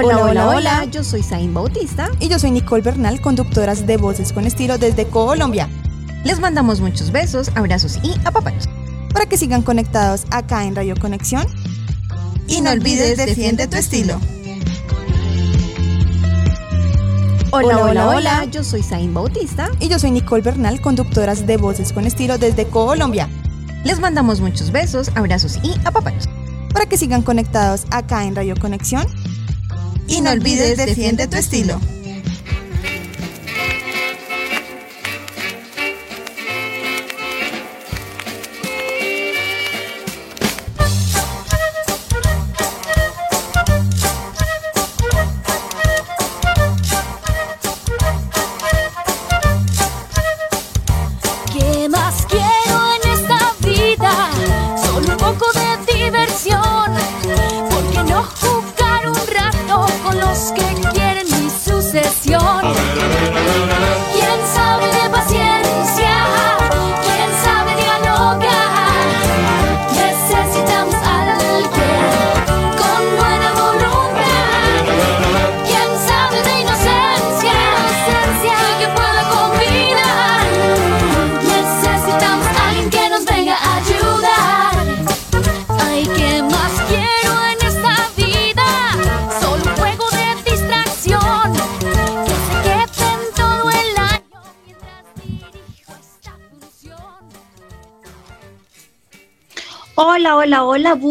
Hola, hola, hola, yo soy Zain Bautista. Y yo soy Nicole Bernal, conductoras de Voces con Estilo desde Colombia. Les mandamos muchos besos, abrazos y apapachos. Para que sigan conectados acá en Radio Conexión. Y no olvides, defiende tu estilo. Hola, hola, hola, yo soy Zain Bautista. Y yo soy Nicole Bernal, conductoras de Voces con Estilo desde Colombia. Les mandamos muchos besos, abrazos y apapachos. Para que sigan conectados acá en Radio Conexión y no olvides, defiende tu estilo.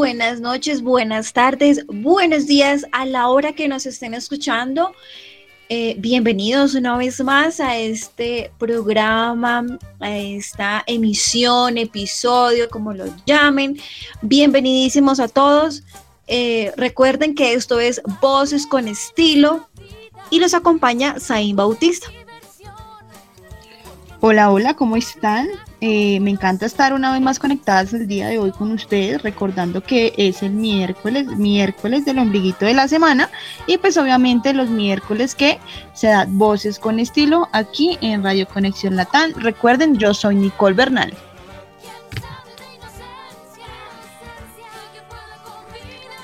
Buenas noches, buenas tardes, buenos días a la hora que nos estén escuchando. Eh, bienvenidos una vez más a este programa, a esta emisión, episodio, como lo llamen. Bienvenidísimos a todos. Eh, recuerden que esto es Voces con Estilo y los acompaña Zain Bautista. Hola, hola, ¿cómo están? Eh, me encanta estar una vez más conectadas el día de hoy con ustedes, recordando que es el miércoles, miércoles del ombliguito de la semana y pues obviamente los miércoles que se da voces con estilo aquí en Radio Conexión Latán. Recuerden, yo soy Nicole Bernal.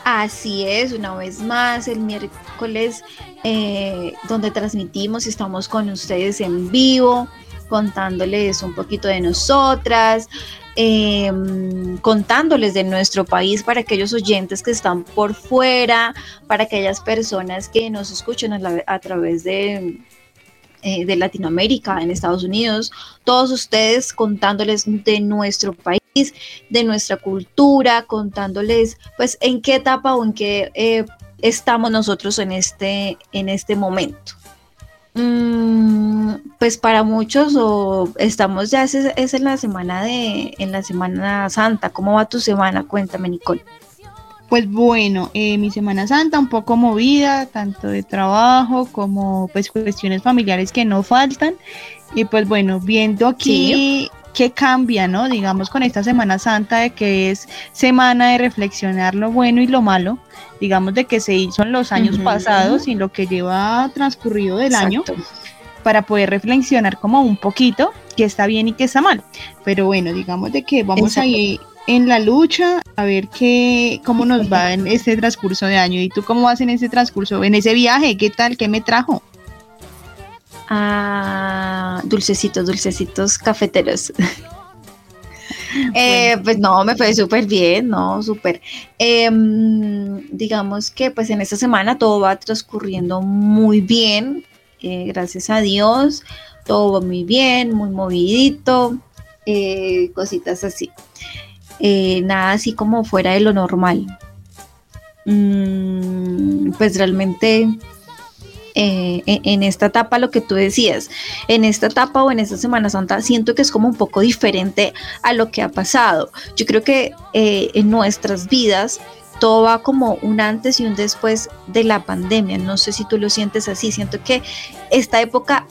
Así es, una vez más, el miércoles eh, donde transmitimos, estamos con ustedes en vivo contándoles un poquito de nosotras, em, contándoles de nuestro país para aquellos oyentes que están por fuera, para aquellas personas que nos escuchan a, través de, eh, de Latinoamérica, en Estados Unidos, todos ustedes contándoles de nuestro país, de nuestra cultura, contándoles pues en qué etapa o en qué eh, estamos nosotros en este, en este momento. Mm, pues para muchos o estamos ya es, en la semana de en la semana santa. ¿Cómo va tu semana? Cuéntame, Nicole. Pues bueno, eh, mi Semana Santa un poco movida, tanto de trabajo como pues cuestiones familiares que no faltan. Y pues bueno, viendo aquí qué cambia, ¿no? Digamos con esta Semana Santa de que es semana de reflexionar lo bueno y lo malo, digamos de que se hizo en los años pasados y lo que lleva transcurrido del año para poder reflexionar como un poquito qué está bien y qué está mal. Pero bueno, digamos de que vamos a ir en la lucha a ver qué cómo nos va en este transcurso de año. Y tú cómo vas en ese transcurso, en ese viaje, qué tal, qué me trajo dulcecitos, dulcecitos cafeteros. Eh, pues no, me fue súper bien, no, súper. Em, digamos que pues en esta semana todo va transcurriendo muy bien, eh, gracias a Dios, todo va muy bien, muy movidito, eh, cositas así. nada así como fuera de lo normal. Mm, pues realmente eh, en esta etapa, lo que tú decías, en esta etapa o en esta Semana Santa, siento que es como un poco diferente a lo que ha pasado. Yo creo que eh, en nuestras vidas todo va como un antes y un después de la pandemia. No sé si tú lo sientes así. Siento que esta época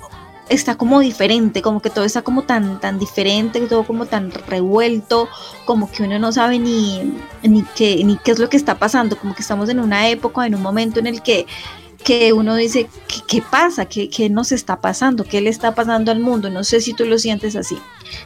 está como diferente, como que todo está como tan, tan diferente, todo como tan revuelto, como que uno no sabe ni, ni, qué, ni qué es lo que está pasando, como que estamos en una época, en un momento en el que que uno dice, ¿qué, pasa? ¿Qué, ¿Qué, nos está pasando? ¿Qué le está pasando al mundo? No sé si tú lo sientes así.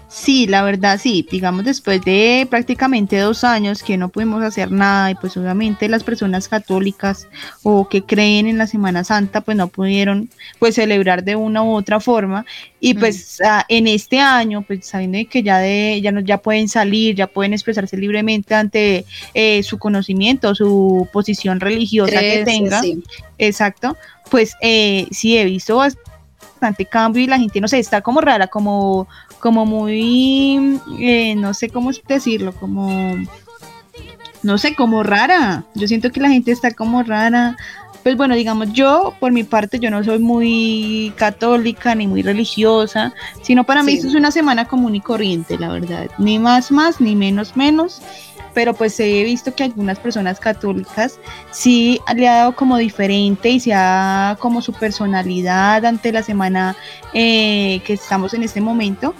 Sí, la verdad sí, digamos después de prácticamente dos años que no pudimos hacer nada y pues obviamente las personas católicas o que creen en la Semana Santa pues no pudieron pues celebrar de una u otra forma. Y pues ah, en este año pues sabiendo que ya de ya no ya pueden salir, ya pueden expresarse libremente ante eh, su conocimiento, su posición religiosa que tenga, exacto, pues eh, sí he visto bastante cambio y la gente no sé está como rara como como muy, eh, no sé cómo decirlo, como, no sé, como rara. Yo siento que la gente está como rara. Pues bueno, digamos, yo por mi parte, yo no soy muy católica ni muy religiosa, sino para mí esto es una semana común y corriente, la verdad. Ni más más, ni menos menos pero pues he visto que algunas personas católicas sí le ha dado como diferente y se ha como su personalidad ante la semana eh, que estamos en este momento.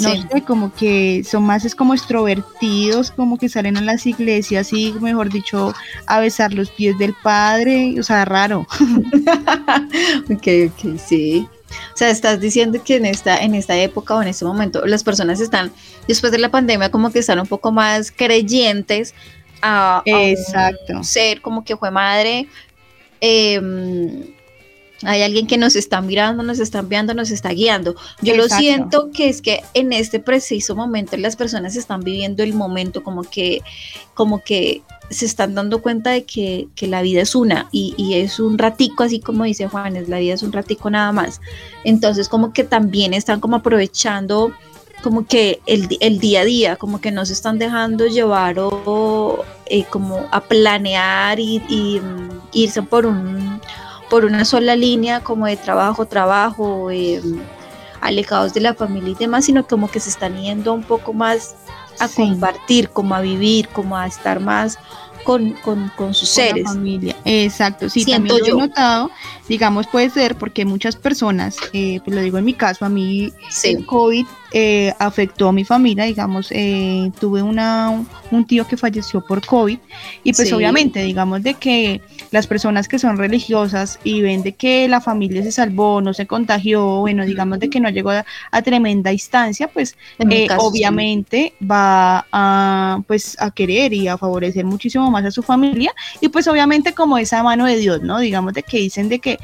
No sé, como que son más es como extrovertidos, como que salen a las iglesias y, mejor dicho, a besar los pies del padre, o sea, raro. ok, ok, sí. O sea, estás diciendo que en esta, en esta época o en este momento las personas están, después de la pandemia, como que están un poco más creyentes a, Exacto. ser como que fue madre. Em, hay alguien que nos está mirando, nos está enviando, nos está guiando. Yo lo siento que es que en este preciso momento las personas están viviendo el momento como que, como que se están dando cuenta de que, la vida es una y, es un ratico, así como dice Juanes, la vida es un ratico nada más. Entonces como que también están como aprovechando como que el, día a día, como que no se están dejando llevar o, eh, como a planear y, mm, irse por un por una sola línea como de trabajo, trabajo, em, alejados de la familia y demás, sino como que se están yendo un poco más a compartir, como a vivir, como a estar más con, con, con sus seres. familia. Exacto, sí, también lo he notado, digamos, puede ser porque muchas personas, eh, pues lo digo en mi caso, a mí el COVID eh, afectó a mi familia, digamos, eh, tuve una, un tío que falleció por COVID y pues obviamente, digamos, de que las personas que son religiosas y ven de que la familia se salvó, no se contagió, bueno, digamos de que no llegó a, tremenda instancia, pues eh, obviamente va a, pues, a querer y a favorecer muchísimo más a su familia y pues obviamente como esa mano de Dios, ¿no? Digamos de que dicen de que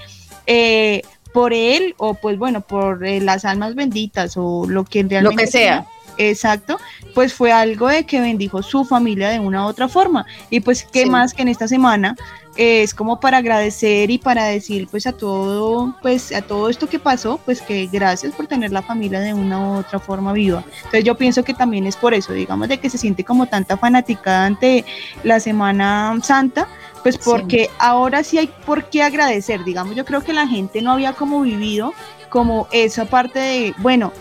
por él o pues bueno, por eh, las almas benditas o lo que realmente lo que sea. exacto, pues fue algo de que bendijo su familia de una u otra forma. Y pues qué más que en esta semana es como para agradecer y para decir pues a todo, pues a todo esto que pasó, pues que gracias por tener la familia de una u otra forma viva. Entonces yo pienso que también es por eso, digamos, de que se siente como tanta fanática ante la Semana Santa, pues porque ahora sí hay por qué agradecer, digamos, yo creo que la gente no había como vivido como esa parte de, bueno,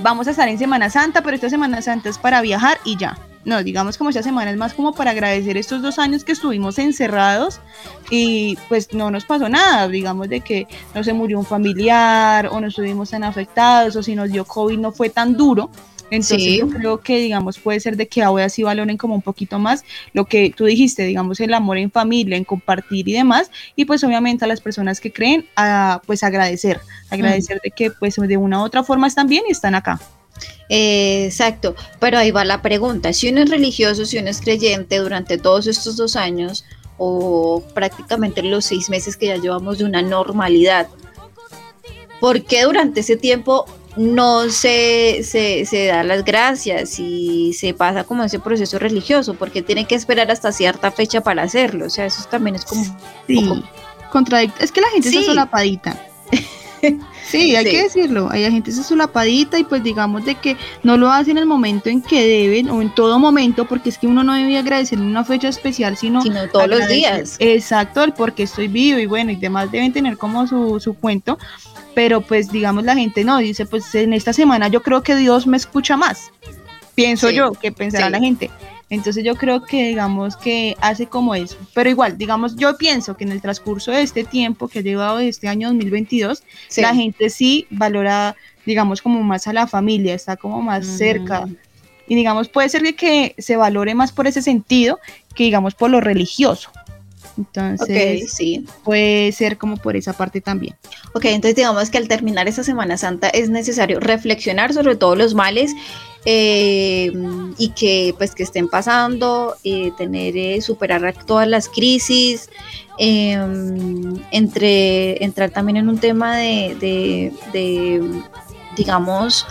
vamos a estar en Semana Santa, pero esta Semana Santa es para viajar y ya. No, digamos como esta semana es más como para agradecer estos dos años que estuvimos encerrados y pues no nos pasó nada, digamos de que no se murió un familiar o no estuvimos tan afectados o si nos dio COVID no fue tan duro, entonces yo creo que, digamos, puede ser de que ahora sí valoren como un poquito más lo que tú dijiste, digamos, el amor en familia, en compartir y demás. Y pues obviamente a las personas que creen, a, pues agradecer, agradecer de que pues de una u otra forma están bien y están acá. exacto, pero ahí va la pregunta, si uno es religioso, si uno es creyente durante todos estos dos años o prácticamente los seis meses que ya llevamos de una normalidad, ¿por qué durante ese tiempo no se, se, da las gracias y se pasa como ese proceso religioso, porque tiene que esperar hasta cierta fecha para hacerlo. O sea, eso también es como... Sí, contradicto. Es que la gente sí. es solapadita. sí, hay que decirlo. Hay gente es solapadita y pues digamos de que no lo hacen en el momento en que deben o en todo momento, porque es que uno no debe agradecer en una fecha especial, sino, sino todos los días. Exacto, el porque estoy vivo y bueno, y demás deben tener como su, su cuento pero pues digamos la gente no, dice pues en esta semana yo creo que Dios me escucha más, pienso yo, que pensará la gente. Entonces yo creo que digamos que hace como eso, pero igual, digamos, yo pienso que en el transcurso de este tiempo que ha llevado este año 2022, la gente sí valora, digamos, como más a la familia, está como más cerca. Y digamos, puede ser que se valore más por ese sentido que digamos por lo religioso. Entonces, sí. puede ser como por esa parte también. Ok, entonces digamos que al terminar esta Semana Santa es necesario reflexionar sobre todos los males eh, y que pues que estén pasando, eh, tener, eh, superar todas las crisis, em, entre, entrar también en un tema de, digamos,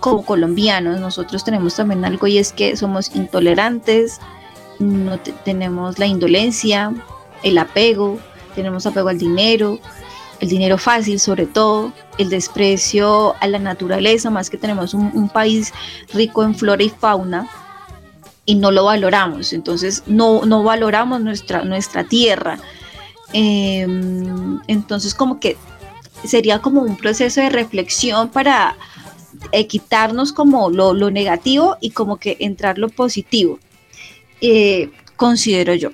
como colombianos, nosotros tenemos también algo y es que somos intolerantes, no tenemos la indolencia, el apego, tenemos apego al dinero, el dinero fácil sobre todo, el desprecio a la naturaleza, más que tenemos un, país rico en flora y fauna y no lo valoramos, entonces no, no valoramos nuestra, nuestra tierra. Em, entonces como que sería como un proceso de reflexión para quitarnos como lo, negativo y como que entrar lo positivo, eh, considero yo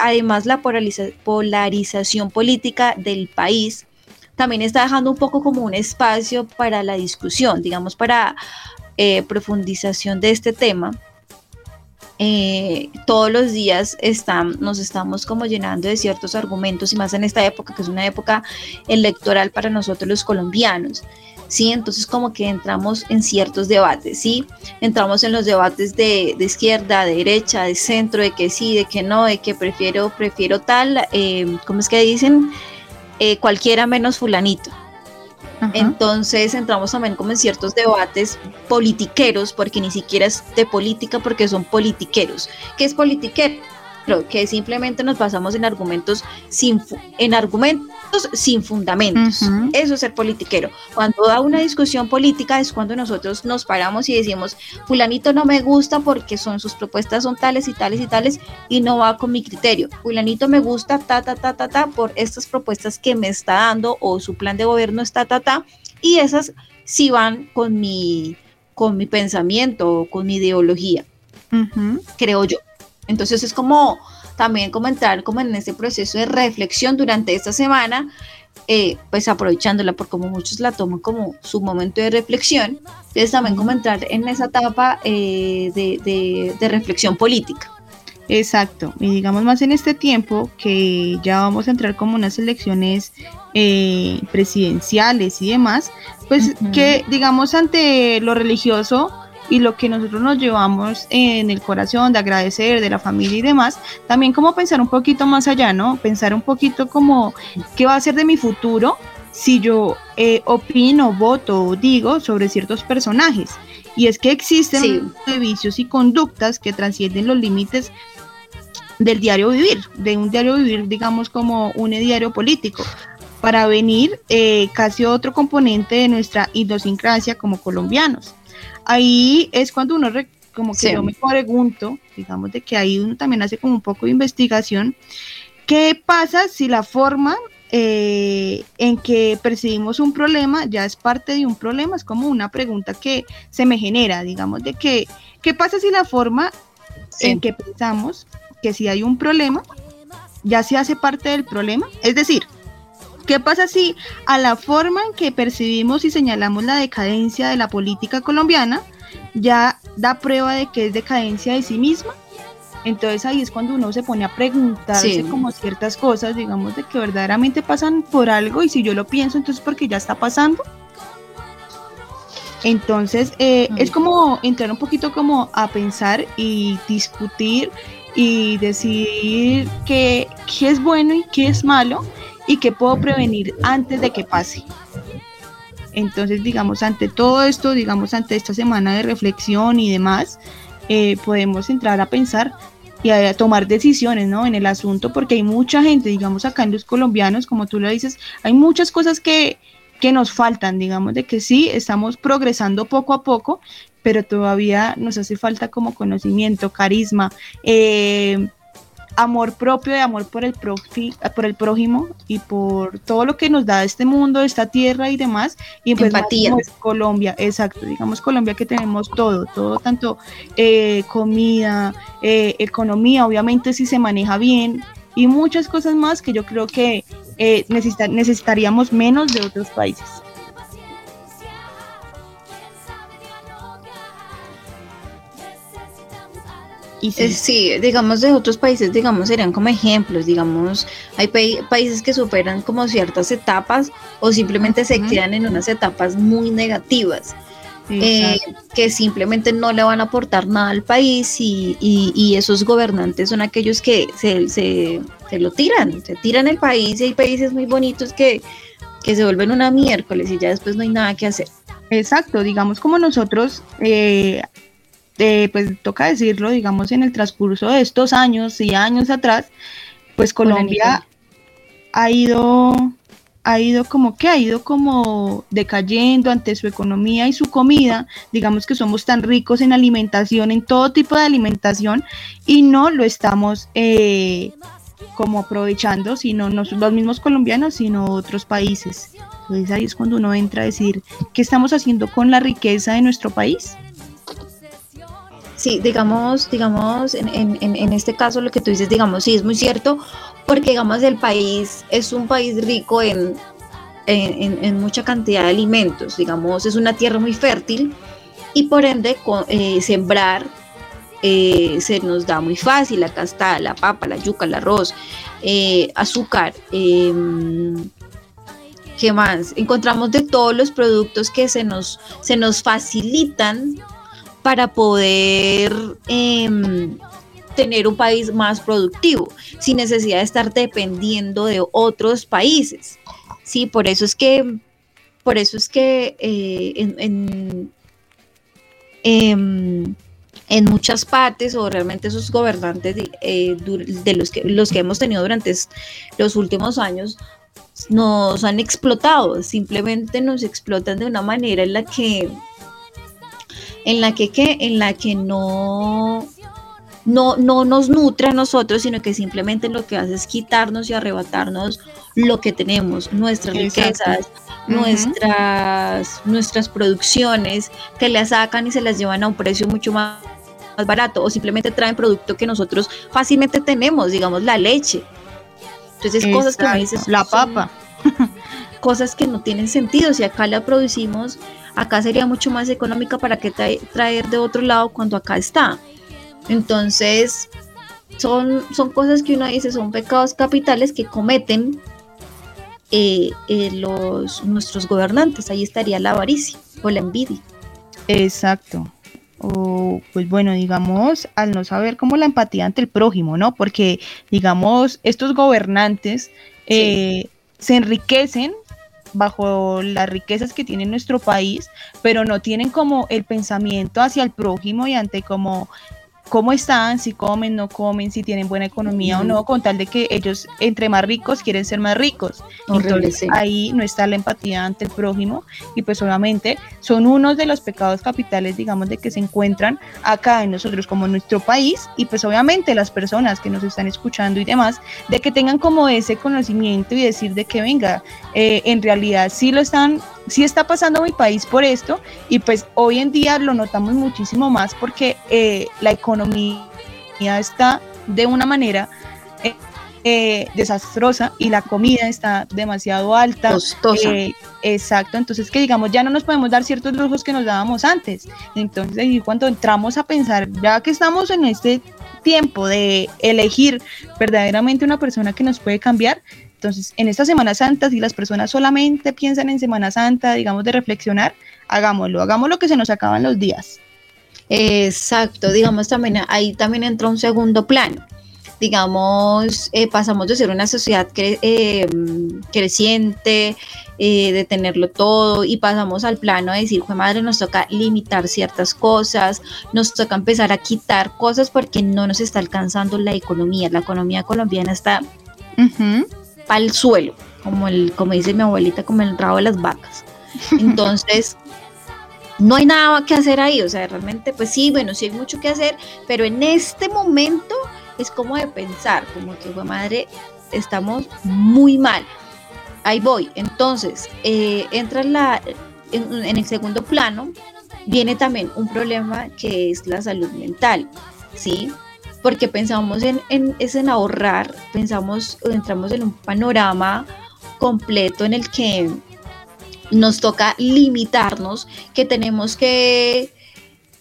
además la polarización política del país también está dejando un poco como un espacio para la discusión, digamos, para eh, profundización de este tema. Eh, todos los días están, nos estamos como llenando de ciertos argumentos y más en esta época que es una época electoral para nosotros los colombianos. ¿Sí? Entonces como que entramos en ciertos debates, ¿sí? Entramos en los debates de, izquierda, de derecha, de centro, de que sí, de que no, de que prefiero, prefiero tal, eh, ¿cómo es que dicen? Eh, cualquiera menos fulanito. Entonces entramos también como en ciertos debates politiqueros, porque ni siquiera es de política, porque son politiqueros. ¿Qué es politiquero? Que simplemente nos basamos en argumentos sin en argumentos sin fundamentos. Eso es ser politiquero. Cuando da una discusión política es cuando nosotros nos paramos y decimos, fulanito no me gusta porque son sus propuestas son tales y tales y tales y no va con mi criterio. Fulanito me gusta ta ta ta ta ta por estas propuestas que me está dando o su plan de gobierno está ta ta y esas sí van con mi con mi pensamiento o con mi ideología. Creo yo. Entonces es como también como entrar como en ese proceso de reflexión durante esta semana, eh, pues aprovechándola por como muchos la toman como su momento de reflexión, entonces también como entrar en esa etapa eh, de, reflexión política. Exacto, y digamos más en este tiempo que ya vamos a entrar como unas elecciones eh, presidenciales y demás, pues que digamos ante lo religioso, y lo que nosotros nos llevamos en el corazón de agradecer de la familia y demás, también como pensar un poquito más allá, ¿no? Pensar un poquito como qué va a ser de mi futuro si yo eh, opino, voto o digo sobre ciertos personajes. Y es que existen vicios y conductas que trascienden los límites del diario vivir, de un diario vivir, digamos, como un diario político, para venir eh, casi otro componente de nuestra idiosincrasia como colombianos ahí es cuando uno, como que yo me pregunto, digamos, de que ahí uno también hace como un poco de investigación, ¿qué pasa si la forma eh, en que percibimos un problema ya es parte de un problema? Es como una pregunta que se me genera, digamos, de que, ¿qué pasa si la forma en que pensamos que si hay un problema ya se hace parte del problema? Es decir, ¿Qué pasa si a la forma en que percibimos y señalamos la decadencia de la política colombiana ya da prueba de que es decadencia de sí misma? Entonces ahí es cuando uno se pone a preguntarse como ciertas cosas, digamos, de que verdaderamente pasan por algo y si yo lo pienso, entonces porque ya está pasando. Entonces eh, es como entrar un poquito como a pensar y discutir y decidir qué, qué es bueno y qué es malo y qué puedo prevenir antes de que pase. Entonces, digamos, ante todo esto, digamos, ante esta semana de reflexión y demás, eh, podemos entrar a pensar y a, tomar decisiones ¿no? en el asunto, porque hay mucha gente, digamos, acá en los colombianos, como tú lo dices, hay muchas cosas que, que nos faltan, digamos, de que sí, estamos progresando poco a poco, pero todavía nos hace falta como conocimiento, carisma, eh, amor propio, de amor por el, por el prójimo y por todo lo que nos da este mundo, esta tierra y demás. Y pues Empatía. Colombia, exacto, digamos Colombia que tenemos todo, todo tanto eh, comida, eh, economía, obviamente si se maneja bien y muchas cosas más que yo creo que eh, necesitaríamos menos de otros países. Y sí. digamos de otros países, digamos, serían como ejemplos, digamos, hay países que superan como ciertas etapas o simplemente se quedan en unas etapas muy negativas. Eh, que simplemente no le van a aportar nada al país y, esos gobernantes son aquellos que se, se, lo tiran, se tiran el país y hay países muy bonitos que, que se vuelven una miércoles y ya después no hay nada que hacer. Exacto, digamos como nosotros, eh, eh, pues toca decirlo, digamos en el transcurso de estos años y años atrás, pues Colombia ha ido, ha ido como que ha ido como decayendo ante su economía y su comida, digamos que somos tan ricos en alimentación, en todo tipo de alimentación y no lo estamos eh, como aprovechando, sino no los mismos colombianos, sino otros países. Entonces ahí es cuando uno entra a decir, ¿qué estamos haciendo con la riqueza de nuestro país? Sí, digamos, digamos, en, en, este caso lo que tú dices, digamos, sí es muy cierto, porque digamos el país es un país rico en, en mucha cantidad de alimentos, digamos, es una tierra muy fértil y por ende eh, sembrar eh, se nos da muy fácil, acá está la papa, la yuca, el arroz, eh, azúcar, em, ¿qué más? Encontramos de todos los productos que se nos, se nos facilitan para poder em, tener un país más productivo, sin necesidad de estar dependiendo de otros países. Sí, por eso es que, por eso es que eh, en, em, en, muchas partes, o realmente esos gobernantes de, eh, de los, que, los que hemos tenido durante los últimos años, nos han explotado, simplemente nos explotan de una manera en la que en la que ¿qué? en la que no no, no nos nutre a nosotros, sino que simplemente lo que hace es quitarnos y arrebatarnos lo que tenemos, nuestras riquezas, nuestras, nuestras producciones, que las sacan y se las llevan a un precio mucho más, más barato, o simplemente traen producto que nosotros fácilmente tenemos, digamos la leche. Entonces, cosas que me dices. La papa. cosas que no tienen sentido. Si acá la producimos acá sería mucho más económica para que traer de otro lado cuando acá está. Entonces, son, son cosas que uno dice, son pecados capitales que cometen eh, eh, los, nuestros gobernantes. Ahí estaría la avaricia o la envidia. Exacto. O, pues bueno, digamos, al no saber cómo la empatía ante el prójimo, ¿no? Porque, digamos, estos gobernantes eh, se enriquecen bajo las riquezas que tiene nuestro país, pero no tienen como el pensamiento hacia el prójimo y ante como cómo están, si comen, no comen, si tienen buena economía o no, con tal de que ellos, entre más ricos, quieren ser más ricos. Entonces ahí no está la empatía ante el prójimo y pues obviamente son unos de los pecados capitales, digamos, de que se encuentran acá en nosotros como nuestro país y pues obviamente las personas que nos están escuchando y demás, de que tengan como ese conocimiento y decir de que venga, eh, en realidad sí lo están sí está pasando mi país por esto y pues hoy en día lo notamos muchísimo más porque eh, la economía está de una manera eh, eh, desastrosa y la comida está demasiado alta. Costosa. exacto, entonces que digamos ya no nos podemos dar ciertos lujos que nos dábamos antes. Entonces cuando entramos a pensar, ya que estamos en este tiempo de elegir verdaderamente una persona que nos puede cambiar, entonces, en esta Semana Santa, si las personas solamente piensan en Semana Santa, digamos, de reflexionar, hagámoslo, hagámoslo que se nos acaban los días. Exacto, digamos, también ahí también entra un segundo plano. Digamos, eh, pasamos de ser una sociedad eh, creciente, eh, de tenerlo todo, y pasamos al plano de decir, fue madre, nos toca limitar ciertas cosas, nos toca empezar a quitar cosas porque no nos está alcanzando la economía. La economía colombiana está al suelo, como, el, como dice mi abuelita, como el rabo de las vacas. Entonces, no hay nada que hacer ahí, o sea, realmente, pues sí, bueno, sí hay mucho que hacer, pero en este momento es como de pensar, como que, fue madre, estamos muy mal. Ahí voy. Entonces, eh, entra la, en, en el segundo plano, viene también un problema que es la salud mental, ¿sí? Porque pensamos en, en, es en ahorrar, pensamos, entramos en un panorama completo en el que nos toca limitarnos, que tenemos que,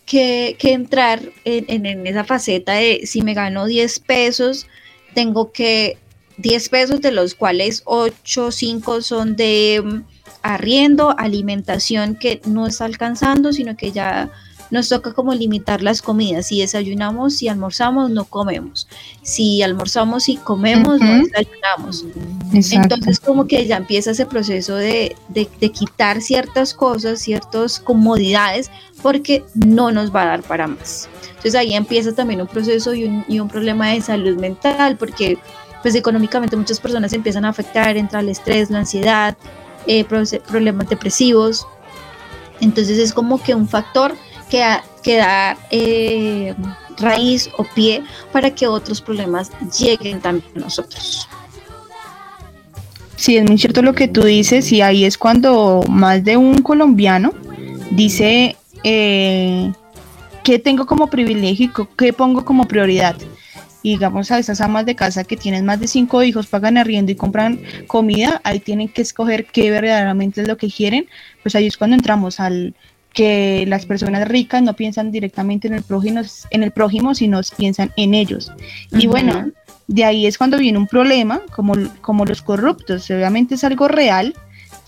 que, entrar en, en, esa faceta de si me gano 10 pesos, tengo que 10 pesos de los cuales 8, 5 son de mm, arriendo, alimentación que no está alcanzando, sino que ya nos toca como limitar las comidas. Si desayunamos, si almorzamos, no comemos. Si almorzamos y comemos, no desayunamos. Entonces como que ya empieza ese proceso de, de, quitar ciertas cosas, ciertas comodidades, porque no nos va a dar para más. Entonces ahí empieza también un proceso y un, y un problema de salud mental, porque pues económicamente muchas personas empiezan a afectar, entra el estrés, la ansiedad, eh, problemas depresivos. Entonces es como que un factor que, da eh, raíz o pie para que otros problemas lleguen también a nosotros. Sí, es muy cierto lo que tú dices y ahí es cuando más de un colombiano dice eh, qué tengo como privilegio y qué pongo como prioridad. Y digamos a esas amas de casa que tienen más de cinco hijos, pagan arriendo y compran comida, ahí tienen que escoger qué verdaderamente es lo que quieren. Pues ahí es cuando entramos al, que las personas ricas no piensan directamente en el prójimo, en el prójimo sino piensan en ellos. Y bueno, de ahí es cuando viene un problema, como, como los corruptos. Obviamente es algo real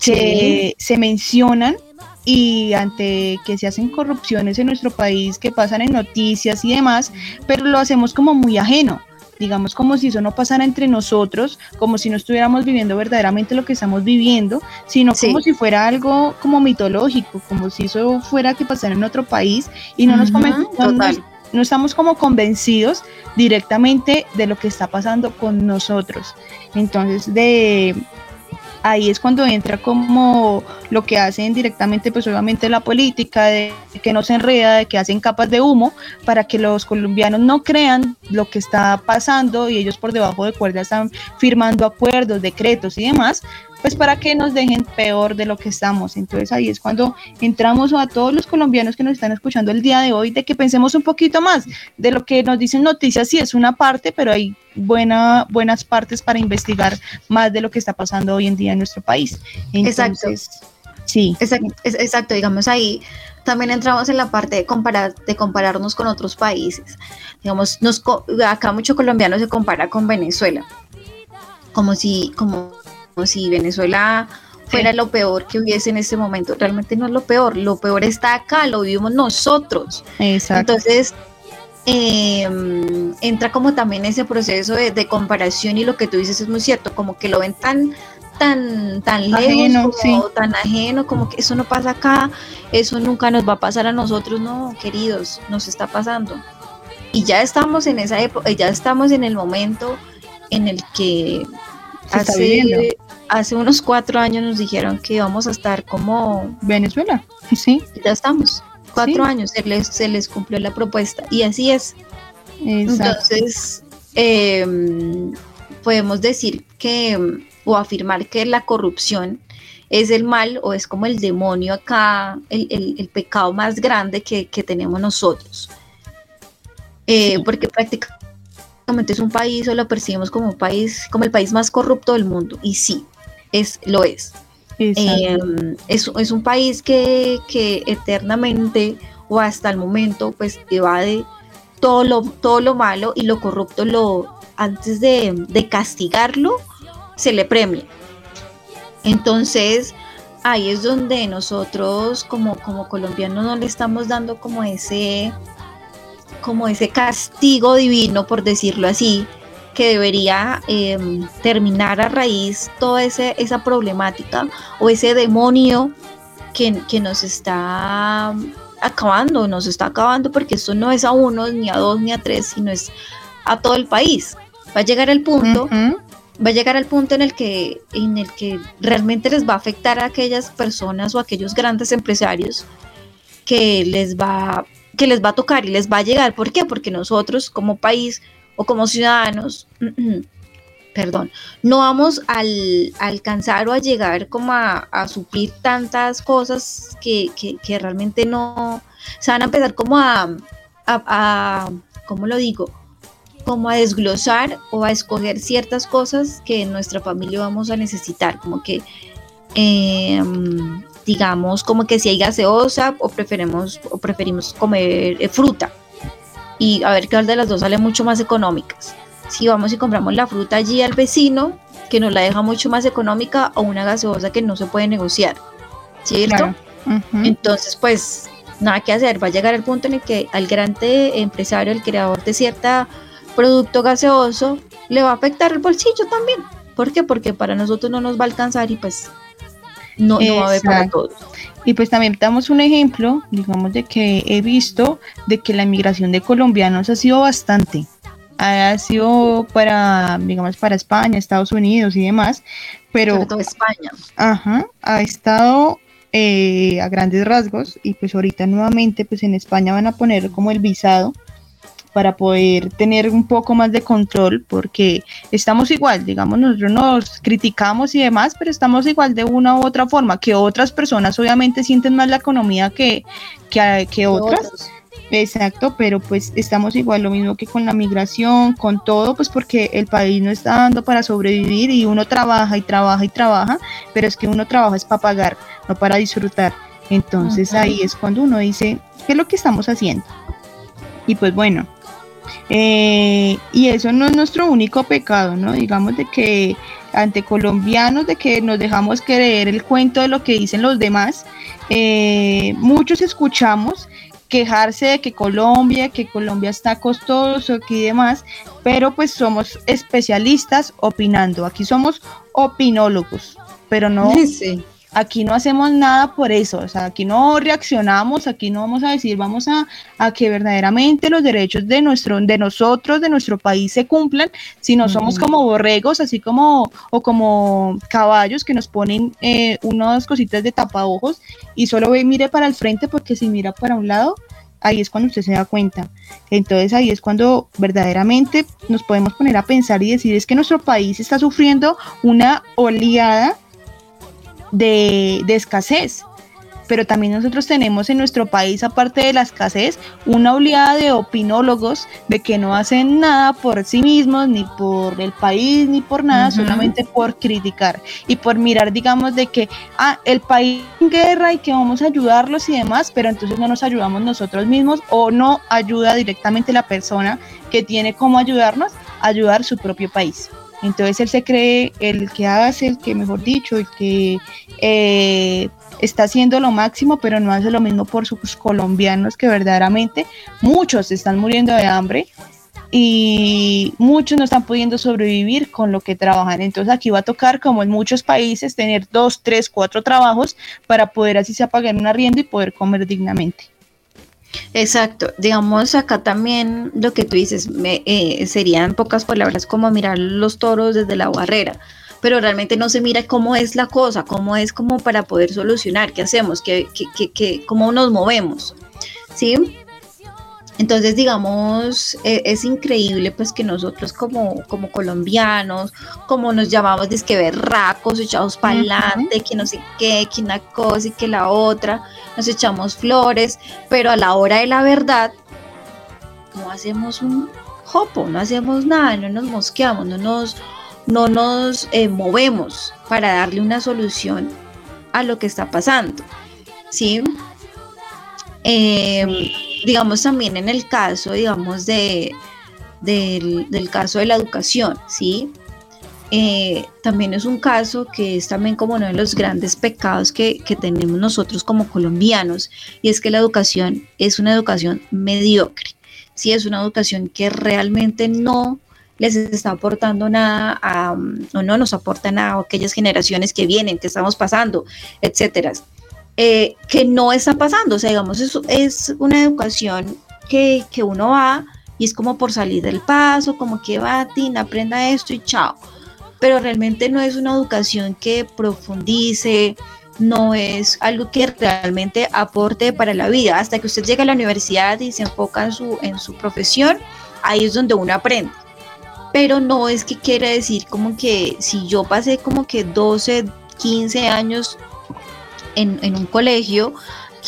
que se mencionan y ante que se hacen corrupciones en nuestro país, que pasan en noticias y demás, pero lo hacemos como muy ajeno digamos como si eso no pasara entre nosotros, como si no estuviéramos viviendo verdaderamente lo que estamos viviendo, sino como si fuera algo como mitológico, como si eso fuera que pasara en otro país y no nos no estamos como convencidos directamente de lo que está pasando con nosotros. Entonces, de ahí es cuando entra como lo que hacen directamente, pues obviamente la política, de que no se enreda, de que hacen capas de humo para que los colombianos no crean lo que está pasando y ellos por debajo de cuerda están firmando acuerdos, decretos y demás, pues para que nos dejen peor de lo que estamos. Entonces ahí es cuando entramos a todos los colombianos que nos están escuchando el día de hoy, de que pensemos un poquito más de lo que nos dicen noticias, sí es una parte, pero hay buena, buenas partes para investigar más de lo que está pasando hoy en día en nuestro país. exacto. Sí. Exacto, digamos ahí también entramos en la parte de comparar, de compararnos con otros países. Digamos, nos, acá mucho colombiano se compara con Venezuela, como si, como si Venezuela fuera lo peor que hubiese en este momento. Realmente no es lo peor, lo peor está acá, lo vivimos nosotros. Exacto. Entonces, em, entra como también ese proceso de, comparación y lo que tú dices es muy cierto, como que lo ven tan tan tan lejos, tan ajeno, como que eso no pasa acá, eso nunca nos va a pasar a nosotros, no, queridos, nos está pasando. Y ya estamos en esa época, ya estamos en el momento en el que hace, hace unos cuatro años nos dijeron que íbamos a estar como Venezuela, sí. Ya estamos, cuatro años, se les, se les cumplió la propuesta y así es. Entonces, em, podemos decir que, o afirmar que la corrupción es el mal o es como el demonio acá, el, pecado más grande que, tenemos nosotros. Eh, porque prácticamente es un país o lo percibimos como un país, como el país más corrupto del mundo. Y sí, es, lo es. Em, es, es, un país que, eternamente o hasta el momento pues evade todo lo, todo lo malo y lo corrupto lo antes de, castigarlo se le premia. Entonces ahí es donde nosotros como, como colombianos no le estamos dando como ese como ese castigo divino, por decirlo así, que debería em, terminar a raíz toda ese, esa problemática o ese demonio que, que, nos está acabando, nos está acabando porque esto no es a uno, ni a dos, ni a tres, sino es a todo el país. Va a llegar el punto, va a llegar al punto en el que, en el que realmente les va a afectar a aquellas personas o a aquellos grandes empresarios que les va que les va a tocar y les va a llegar. ¿Por qué? Porque nosotros como país o como ciudadanos, perdón, no vamos al, a alcanzar o a llegar como a, suplir tantas cosas que, que, realmente no, se van a empezar como a, a, ¿cómo lo digo? Como a desglosar o a escoger ciertas cosas que en nuestra familia vamos a necesitar, como que... Em, digamos, como que si hay gaseosa o preferimos, o preferimos comer eh, fruta. Y a ver cuál de las dos sale mucho más económicas. Si vamos y compramos la fruta allí al vecino, que nos la deja mucho más económica, o una gaseosa que no se puede negociar. ¿Cierto? Entonces, pues, nada que hacer. Va a llegar el punto en el que al grande empresario, el creador de cierta producto gaseoso, le va a afectar el bolsillo también. ¿Por qué? Porque para nosotros no nos va a alcanzar y pues no, no va a haber para todos. Y pues también damos un ejemplo, digamos, de que he visto de que la inmigración de colombianos ha sido bastante. Ha sido para, digamos, para España, Estados Unidos y demás, pero... Sobre todo España. Ajá, ha estado eh, a grandes rasgos y pues ahorita nuevamente pues en España van a poner como el visado para poder tener un poco más de control, porque estamos igual, digamos, nosotros nos criticamos y demás, pero estamos igual de una u otra forma, que otras personas obviamente sienten más la economía que, que, otras. Exacto, pero pues estamos igual lo mismo que con la migración, con todo, pues porque el país no está dando para sobrevivir y uno trabaja y trabaja y trabaja, pero es que uno trabaja es para pagar, no para disfrutar. Entonces ahí es cuando uno dice, ¿qué es lo que estamos haciendo? Y pues bueno, eh, y eso no es nuestro único pecado, ¿no? Digamos de que ante colombianos, de que nos dejamos creer el cuento de lo que dicen los demás, eh, muchos escuchamos quejarse de que Colombia, que Colombia está costoso y demás, pero pues somos especialistas opinando, aquí somos opinólogos, pero no, sí. Aquí no hacemos nada por eso, o sea, aquí no reaccionamos, aquí no vamos a decir, vamos a, que verdaderamente los derechos de nuestro, de nosotros, de nuestro país se cumplan, sino somos como borregos, así como, o como caballos que nos ponen eh, unas cositas de tapaojos y solo ve, mire para el frente porque si mira para un lado, ahí es cuando usted se da cuenta. Entonces ahí es cuando verdaderamente nos podemos poner a pensar y decir es que nuestro país está sufriendo una oleada de, escasez pero también nosotros tenemos en nuestro país, aparte de la escasez, una oleada de opinólogos de que no hacen nada por sí mismos, ni por el país, ni por nada, solamente por criticar y por mirar, digamos, de que, ah, el país en guerra y que vamos a ayudarlos y demás, pero entonces no nos ayudamos nosotros mismos o no ayuda directamente la persona que tiene como ayudarnos a ayudar su propio país. Entonces él se cree el que hace, el que mejor dicho, el que eh, está haciendo lo máximo, pero no hace lo mismo por sus colombianos que verdaderamente muchos están muriendo de hambre y muchos no están pudiendo sobrevivir con lo que trabajan. Entonces aquí va a tocar, como en muchos países, tener dos, tres, cuatro trabajos para poder así se pagar un arriendo y poder comer dignamente. Exacto, digamos acá también lo que tú dices me, eh, serían pocas palabras como mirar los toros desde la barrera, pero realmente no se mira cómo es la cosa, cómo es como para poder solucionar, qué hacemos, qué, qué, qué, cómo nos movemos, ¿sí? Entonces, digamos, e, es increíble pues que nosotros como, como colombianos, como nos llamamos que berracos, echados para adelante, que no sé qué, que una cosa y que la otra, nos echamos flores, pero a la hora de la verdad no hacemos un jopo, no hacemos nada, no nos mosqueamos, no nos, no nos eh, movemos para darle una solución a lo que está pasando. ¿Sí? Eh, digamos también en el caso, digamos, de, del, caso de la educación, ¿sí? Eh, también es un caso que es también como uno de los grandes pecados que, tenemos nosotros como colombianos, y es que la educación es una educación mediocre, ¿sí? Es una educación que realmente no les está aportando nada a, o no nos aporta nada a aquellas generaciones que vienen, que estamos pasando, etcétera. Eh, que no está pasando. O sea, digamos, es, es una educación que, uno va y es como por salir del paso, como que va, Tina, aprenda esto y chao. Pero realmente no es una educación que profundice, no es algo que realmente aporte para la vida. Hasta que usted llega a la universidad y se enfoca en su, en su profesión, ahí es donde uno aprende. Pero no es que quiera decir como que si yo pasé como que 12, 15 años en, un colegio,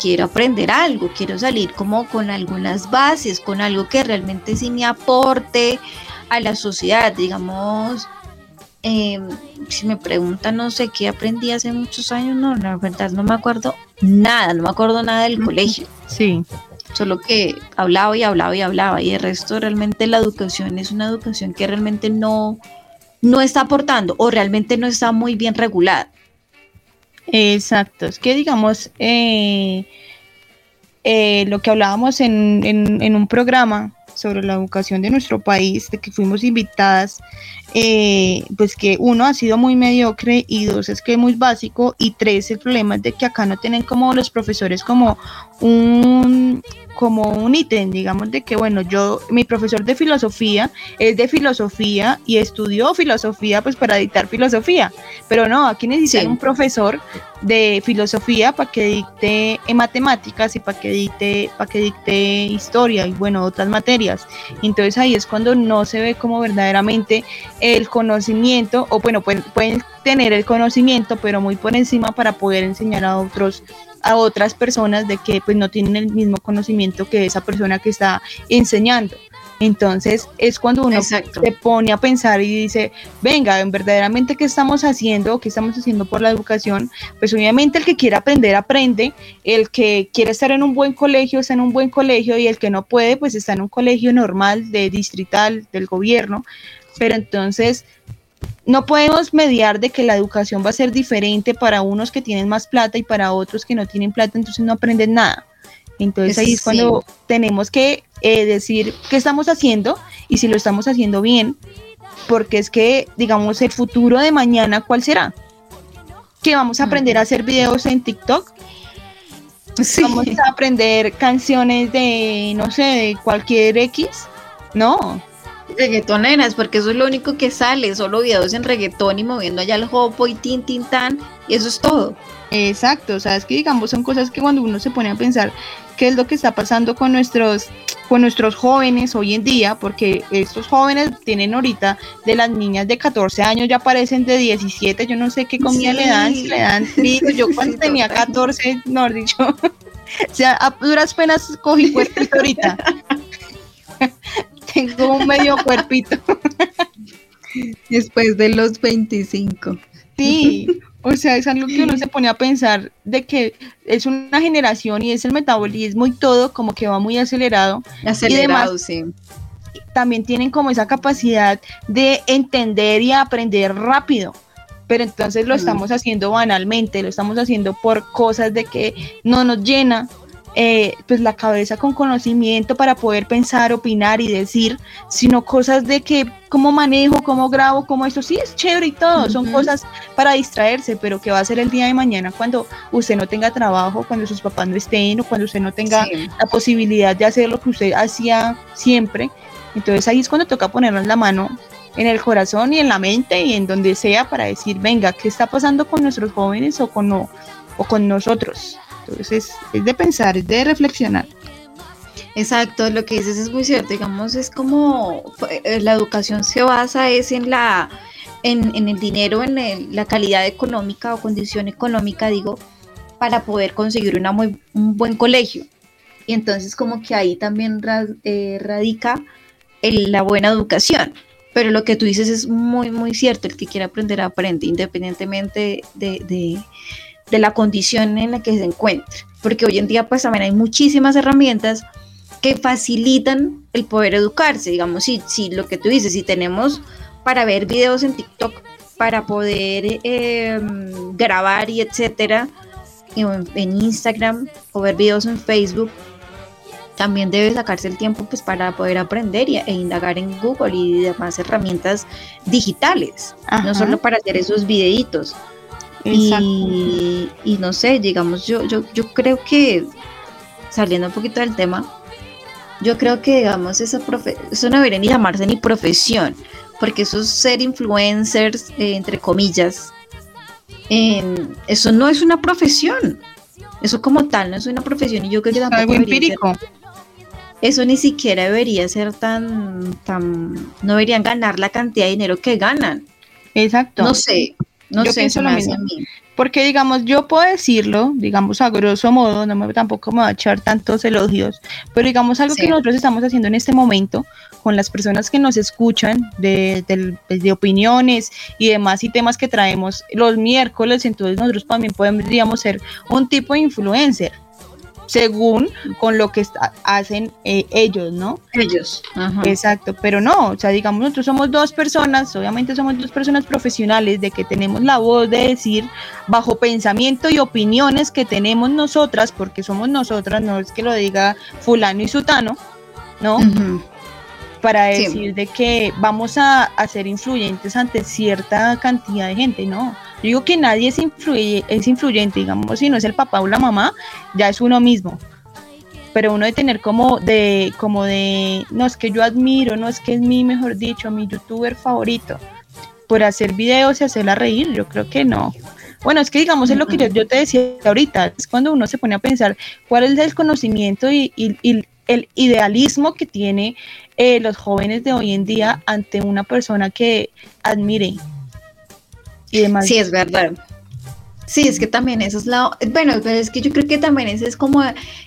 quiero aprender algo, quiero salir como con algunas bases, con algo que realmente sí me aporte a la sociedad, digamos, Em, si me preguntan, no sé qué aprendí hace muchos años, no, la verdad no me acuerdo nada, no me acuerdo nada del colegio. Sí. Solo que hablaba y hablaba y hablaba y el resto realmente la educación es una educación que realmente no, no está aportando o realmente no está muy bien regulada. Exacto, es que digamos, eh, eh, lo que hablábamos en, en, un programa sobre la educación de nuestro país, de que fuimos invitadas, eh, pues que uno ha sido muy mediocre y dos es que muy básico y tres el problema es de que acá no tienen como los profesores como un como un ítem, digamos, de que, bueno, yo, mi profesor de filosofía es de filosofía y estudió filosofía pues para dictar filosofía, pero no, aquí necesitan un profesor de filosofía para que dicte en matemáticas y para que dicte, para que dicte historia y bueno, otras materias. Entonces ahí es cuando no se ve como verdaderamente el conocimiento, o bueno, pueden, pueden tener el conocimiento, pero muy por encima para poder enseñar a otros a otras personas de que pues no tienen el mismo conocimiento que esa persona que está enseñando. Entonces es cuando uno se pone a pensar y dice, venga, verdaderamente qué estamos haciendo, qué estamos haciendo por la educación. Pues obviamente el que quiere aprender, aprende. El que quiere estar en un buen colegio, está en un buen colegio y el que no puede, pues está en un colegio normal, de distrital, del gobierno. Pero entonces no podemos mediar de que la educación va a ser diferente para unos que tienen más plata y para otros que no tienen plata, entonces no aprenden nada. Entonces ahí es cuando tenemos que eh, decir qué estamos haciendo y si lo estamos haciendo bien, porque es que, digamos, el futuro de mañana, ¿cuál será? ¿Que vamos a aprender a hacer videos en TikTok? ¿Vamos a aprender canciones de, no sé, de cualquier X? No, reggaetoneras, porque eso es lo único que sale, solo videos en reggaetón y moviendo allá el hopo y tin, tin, tan, y eso es todo. Exacto, o sea, es que digamos son cosas que cuando uno se pone a pensar qué es lo que está pasando con nuestros con nuestros jóvenes hoy en día, porque estos jóvenes tienen ahorita de las niñas de 14 años ya parecen de 17, yo no sé qué comida le dan, si le dan trigo, yo cuando tenía 14, no dicho, o sea, a duras penas cogí puesto ahorita. tengo un medio cuerpito. Después de los 25. Sí, o sea, es algo que uno se pone a pensar de que es una generación y es el metabolismo y todo como que va muy acelerado. Acelerado, sí. También tienen como esa capacidad de entender y aprender rápido pero entonces lo estamos haciendo banalmente, lo estamos haciendo por cosas de que no nos llena, eh, pues la cabeza con conocimiento para poder pensar, opinar y decir, sino cosas de que cómo manejo, cómo grabo, cómo eso sí es chévere y todo, son cosas para distraerse, pero que va a ser el día de mañana cuando usted no tenga trabajo, cuando sus papás no estén o cuando usted no tenga la posibilidad de hacer lo que usted hacía siempre. Entonces ahí es cuando toca ponernos la mano en el corazón y en la mente y en donde sea para decir, venga, ¿qué está pasando con nuestros jóvenes o con, o con nosotros? Entonces es, de pensar, es de reflexionar. Exacto, lo que dices es muy cierto, digamos, es como eh, la educación se basa es en la en, el dinero, en la calidad económica o condición económica, digo, para poder conseguir una muy, un buen colegio. Y entonces como que ahí también eh, radica la buena educación. Pero lo que tú dices es muy, muy cierto, el que quiere aprender aprende, independientemente de de la condición en la que se encuentra. Porque hoy en día pues también hay muchísimas herramientas que facilitan el poder educarse. Digamos, si, si lo que tú dices, si tenemos para ver videos en TikTok, para poder em, grabar y etcétera, en, en, Instagram o ver videos en Facebook, también debe sacarse el tiempo pues para poder aprender y, e indagar en Google y demás herramientas digitales, no solo para hacer esos videitos. Y, no sé, digamos, yo, yo, yo creo que, saliendo un poquito del tema, yo creo que, digamos, esa profe eso no debería ni llamarse ni profesión, porque eso es ser influencers, eh, entre comillas, eso no es una profesión. Eso como tal no es una profesión y yo creo que tampoco algo empírico. eso ni siquiera debería ser tan, tan, no deberían ganar la cantidad de dinero que ganan. Exacto. No sé, no yo sé, pienso lo mismo. Porque, digamos, yo puedo decirlo, digamos, a grosso modo, no me, tampoco me va a echar tantos elogios, pero digamos, algo que nosotros estamos haciendo en este momento con las personas que nos escuchan de, pues, de, opiniones y demás y temas que traemos los miércoles, entonces nosotros también podríamos ser un tipo de influencer según con lo que hacen eh, ellos, ¿no? Ellos. Exacto, pero no, o sea, digamos, nosotros somos dos personas, obviamente somos dos personas profesionales de que tenemos la voz de decir bajo pensamiento y opiniones que tenemos nosotras, porque somos nosotras, no es que lo diga fulano y sutano, ¿no? Para decir de que vamos a, a ser influyentes ante cierta cantidad de gente, ¿no? digo que nadie es, es influyente, digamos, si no es el papá o la mamá, ya es uno mismo. Pero uno de tener como de, como de, no es que yo admiro, no es que es mi, mejor dicho, mi youtuber favorito, por hacer videos y hacerla reír, yo creo que no. Bueno, es que digamos es lo que yo, te decía ahorita, es cuando uno se pone a pensar cuál es el conocimiento y, el idealismo que tiene eh, los jóvenes de hoy en día ante una persona que admire Sí, es verdad. Sí, es que también eso es la... Bueno, pero es que yo creo que también ese es como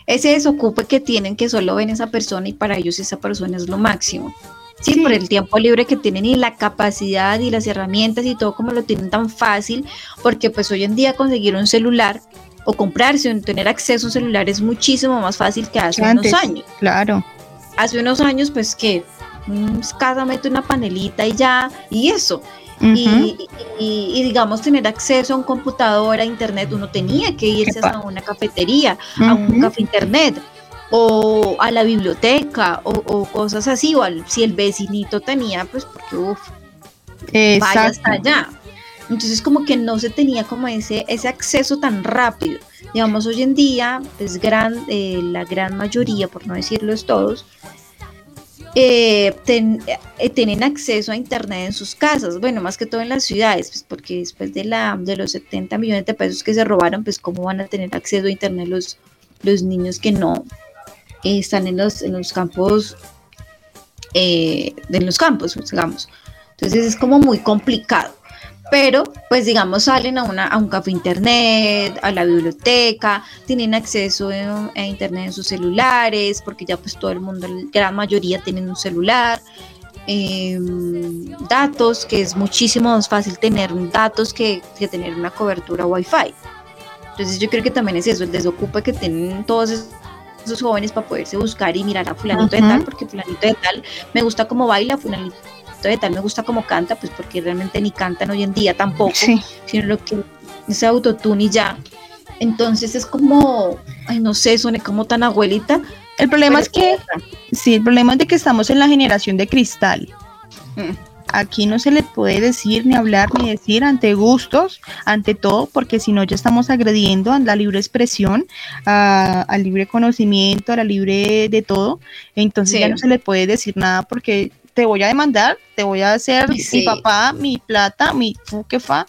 ese desocupe que tienen que solo ven esa persona y para ellos esa persona es lo máximo. Sí, por el tiempo libre que tienen y la capacidad y las herramientas y todo como lo tienen tan fácil, porque pues hoy en día conseguir un celular o comprarse o tener acceso a un celular es muchísimo más fácil que hace unos años. Claro. Hace unos años pues que mm, escasamente una panelita y ya, y eso. Y, digamos tener acceso a un computador, a internet, uno tenía que irse a una cafetería, a un café internet o a la biblioteca o, cosas así, o si el vecinito tenía, pues porque uff, vaya hasta allá. Entonces como que no se tenía como ese, ese acceso tan rápido. Digamos, hoy en día, pues gran, eh, la gran mayoría, por no decirlos todos, eh, eh, tienen acceso a Internet en sus casas, bueno, más que todo en las ciudades, pues porque después de, la, de los 70 millones de pesos que se robaron, pues cómo van a tener acceso a Internet los, los niños que no eh, están en los, en los campos, en los campos, digamos. Entonces es como muy complicado pero pues digamos salen a, una, a un café internet, a la biblioteca, tienen acceso a internet en sus celulares, porque ya pues todo el mundo, la gran mayoría tienen un celular, em, datos, que es muchísimo más fácil tener datos que, que tener una cobertura wifi. Entonces yo creo que también es eso, el desocupa que tienen todos esos jóvenes para poderse buscar y mirar a fulanito de tal, porque fulanito de tal me gusta cómo baila, fulanito de tal me gusta como canta, pues porque realmente ni cantan hoy en día tampoco, sino lo que ese autotune y ya. Entonces es como, ay, no sé, suene como tan abuelita. El problema es que, sí, el problema es de que estamos en la generación de cristal. Mm. Aquí no se le puede decir, ni hablar, ni decir ante gustos, ante todo, porque si no ya estamos agrediendo a la libre expresión, al libre conocimiento, a la libre de todo. Entonces ya no se le puede decir nada porque te voy a demandar, te voy a hacer mi papá, mi plata, mi fa.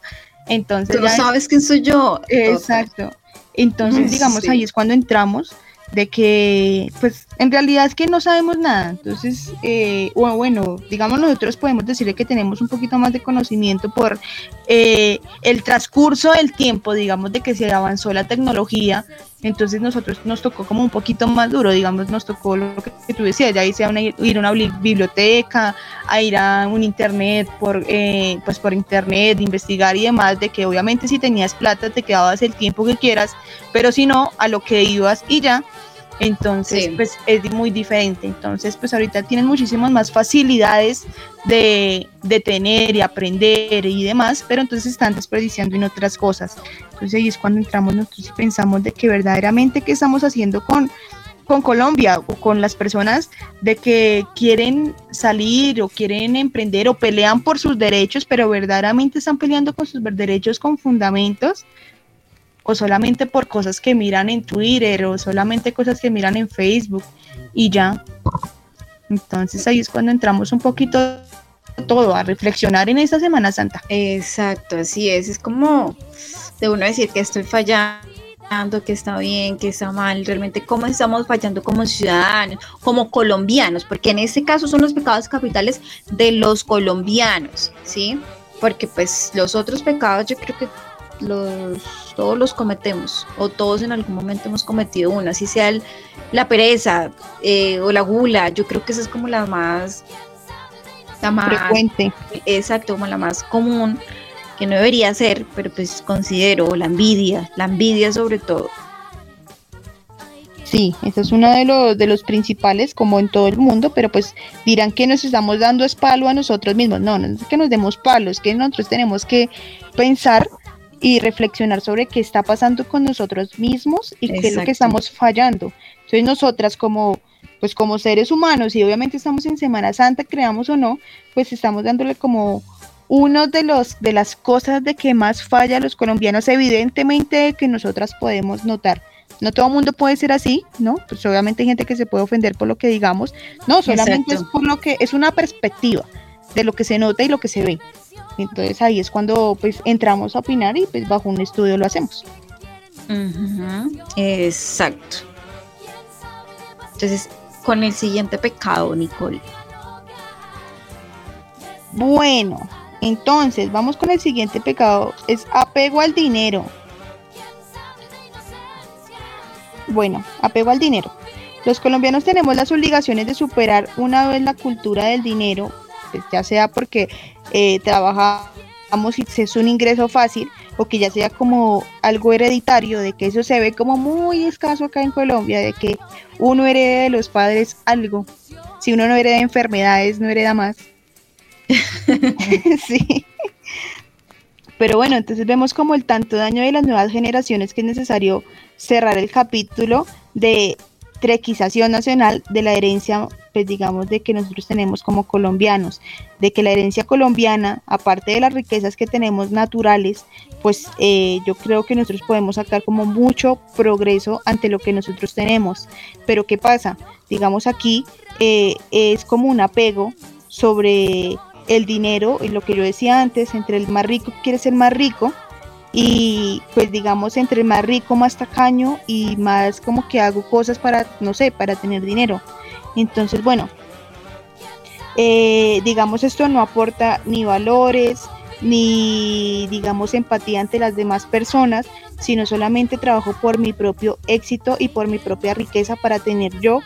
Entonces. Tú no sabes quién soy yo. Exacto. Entonces, digamos, ahí es cuando entramos de que, pues, en realidad es que no sabemos nada. Entonces, eh, bueno, digamos, nosotros podemos decirle que tenemos un poquito más de conocimiento por eh, el transcurso del tiempo, digamos, de que se avanzó la tecnología. Entonces, nosotros nos tocó como un poquito más duro, digamos, nos tocó lo que, tú decías, ya irse a ir a una biblioteca, a ir a un internet, por, eh, pues por internet, investigar y demás, de que obviamente si tenías plata te quedabas el tiempo que quieras, pero si no, a lo que ibas y ya. Entonces, pues es muy diferente. Entonces, pues ahorita tienen muchísimas más facilidades de, de, tener y aprender y demás, pero entonces están desperdiciando en otras cosas. Entonces ahí es cuando entramos nosotros y pensamos de que verdaderamente qué estamos haciendo con, con Colombia o con las personas de que quieren salir o quieren emprender o pelean por sus derechos, pero verdaderamente están peleando con sus derechos con fundamentos o solamente por cosas que miran en Twitter o solamente cosas que miran en Facebook y ya. Entonces ahí es cuando entramos un poquito todo a reflexionar en esta Semana Santa. Exacto, así es. Es como de uno decir que estoy fallando, que está bien, que está mal, realmente cómo estamos fallando como ciudadanos, como colombianos, porque en este caso son los pecados capitales de los colombianos, ¿sí? Porque pues los otros pecados yo creo que los, todos los cometemos, o todos en algún momento hemos cometido una, así sea la pereza eh, o la gula, yo creo que esa es como la más, la más frecuente. Exacto, como la más común, que no debería ser, pero pues considero la envidia, la envidia sobre todo. Sí, esa es uno de los, de los principales, como en todo el mundo, pero pues dirán que nos estamos dando es palo a nosotros mismos. No, no es que nos demos palo, es que nosotros tenemos que pensar y reflexionar sobre qué está pasando con nosotros mismos y qué es lo que estamos fallando. Entonces nosotras como pues como seres humanos y obviamente estamos en Semana Santa, creamos o no, pues estamos dándole como uno de los de las cosas de que más falla a los colombianos, evidentemente que nosotras podemos notar no todo el mundo puede ser así, ¿no? Pues obviamente hay gente que se puede ofender por lo que digamos. No, solamente es por lo que es una perspectiva de lo que se nota y lo que se ve. Entonces ahí es cuando pues entramos a opinar y pues bajo un estudio lo hacemos. Exacto. Entonces, con el siguiente pecado, Nicole. Bueno, entonces vamos con el siguiente pecado, es apego al dinero. Bueno, apego al dinero. Los colombianos tenemos las obligaciones de superar una vez la cultura del dinero, pues, ya sea porque eh, trabajamos y es un ingreso fácil, o que ya sea como algo hereditario, de que eso se ve como muy escaso acá en Colombia, de que uno herede de los padres algo. Si uno no hereda enfermedades, no hereda más. sí. Pero bueno, entonces vemos como el tanto daño de las nuevas generaciones que es necesario cerrar el capítulo de trequización nacional de la herencia, pues digamos, de que nosotros tenemos como colombianos, de que la herencia colombiana, aparte de las riquezas que tenemos naturales, pues eh, yo creo que nosotros podemos sacar como mucho progreso ante lo que nosotros tenemos. Pero ¿qué pasa? Digamos aquí eh, es como un apego sobre el dinero y lo que yo decía antes, entre el más rico quiere ser más rico y pues digamos entre más rico, más tacaño y más como que hago cosas para, no sé, para tener dinero. Entonces, bueno, eh, digamos esto no aporta ni valores, ni digamos empatía ante las demás personas, sino solamente trabajo por mi propio éxito y por mi propia riqueza para tener yo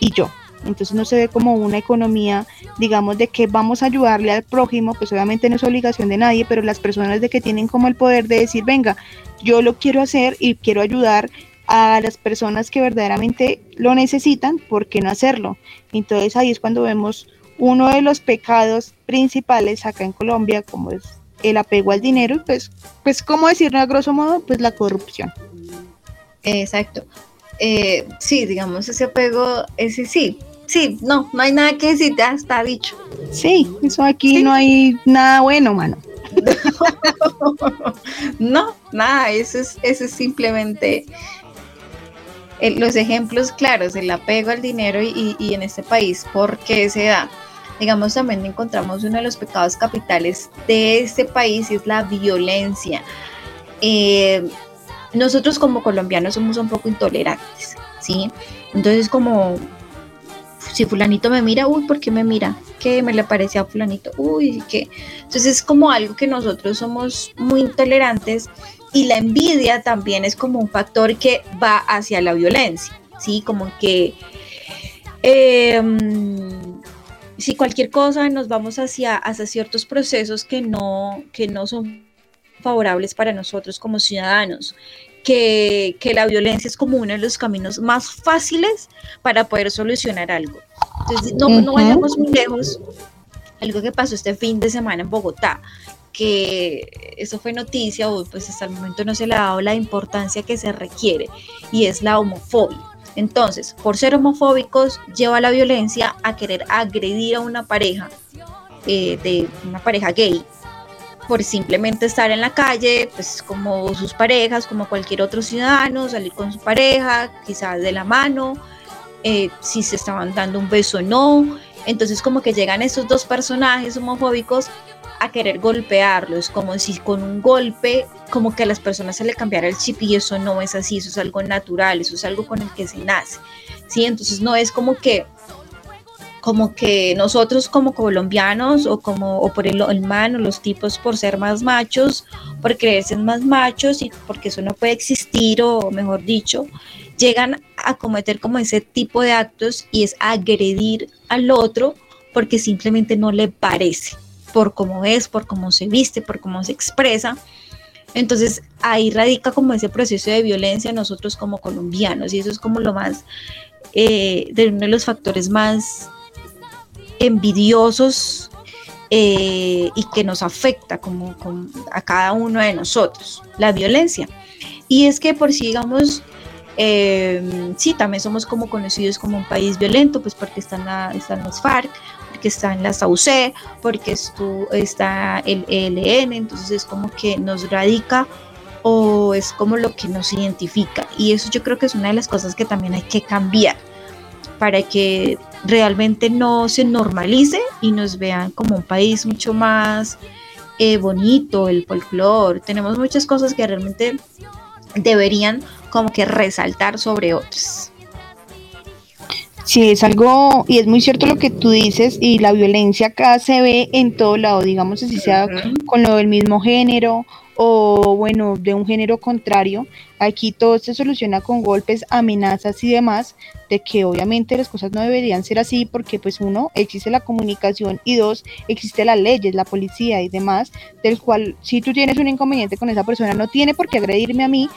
y yo. Entonces no se ve como una economía, digamos, de que vamos a ayudarle al prójimo, pues obviamente no es obligación de nadie, pero las personas de que tienen como el poder de decir, venga, yo lo quiero hacer y quiero ayudar a las personas que verdaderamente lo necesitan, ¿por qué no hacerlo? Entonces ahí es cuando vemos uno de los pecados principales acá en Colombia, como es el apego al dinero, pues, pues ¿cómo decirlo a grosso modo? Pues la corrupción. Exacto. Eh, sí, digamos, ese apego, ese sí, sí, no, no hay nada que decir, ya está dicho. Sí, eso aquí no hay nada bueno, mano. no, nada, eso es, eso es simplemente eh, los ejemplos claros, el apego al dinero y, en este país, ¿por qué se da? Digamos, también encontramos uno de los pecados capitales de este país y es la violencia. Eh, nosotros como colombianos somos un poco intolerantes, ¿sí? Entonces como si fulanito me mira, uy, ¿por qué me mira? ¿Qué me le parece a fulanito? Uy, ¿qué? Entonces es como algo que nosotros somos muy intolerantes y la envidia también es como un factor que va hacia la violencia, ¿sí? Como que em, si cualquier cosa nos vamos hacia, hacia ciertos procesos que no, que no son favorables para nosotros como ciudadanos que, la violencia es como uno de los caminos más fáciles para poder solucionar algo. Entonces, no, no vayamos muy lejos. Algo que pasó este fin de semana en Bogotá, que eso fue noticia, o pues hasta el momento no se le ha dado la importancia que se requiere, y es la homofobia. Entonces, por ser homofóbicos, lleva la violencia a querer agredir a una pareja, eh, de una pareja gay, por simplemente estar en la calle, pues como sus parejas, como cualquier otro ciudadano, salir con su pareja, quizás de la mano, eh, si se estaban dando un beso o no. Entonces como que llegan estos dos personajes homofóbicos a querer golpearlos, como si con un golpe, como que a las personas se le cambiara el chip y eso no es así, eso es algo natural, eso es algo con el que se nace. ¿sí? Entonces no es como que como que nosotros como colombianos o como o por el, el man o los tipos por ser más machos, por creerse más machos y porque eso no puede existir o mejor dicho, llegan a cometer como ese tipo de actos y es agredir al otro porque simplemente no le parece por cómo es, por cómo se viste, por cómo se expresa. Entonces ahí radica como ese proceso de violencia nosotros como colombianos y eso es como lo más, eh, de uno de los factores más envidiosos eh, y que nos afecta como, a cada uno de nosotros, la violencia. Y es que por si digamos, eh, sí, también somos como conocidos como un país violento, pues porque están, la, están los FARC, porque están las AUC, porque esto, está el ELN, entonces es como que nos radica o es como lo que nos identifica. Y eso yo creo que es una de las cosas que también hay que cambiar para que realmente no se normalice y nos vean como un país mucho más eh, bonito, el folclore. Tenemos muchas cosas que realmente deberían como que resaltar sobre otras. Sí, es algo, y es muy cierto lo que tú dices, y la violencia acá se ve en todo lado, digamos así sea con lo del mismo género o bueno, de un género contrario. Aquí todo se soluciona con golpes, amenazas y demás, de que obviamente las cosas no deberían ser así porque pues uno, existe la comunicación y dos, existe las leyes, la policía y demás, del cual si tú tienes un inconveniente con esa persona no tiene por qué agredirme a mí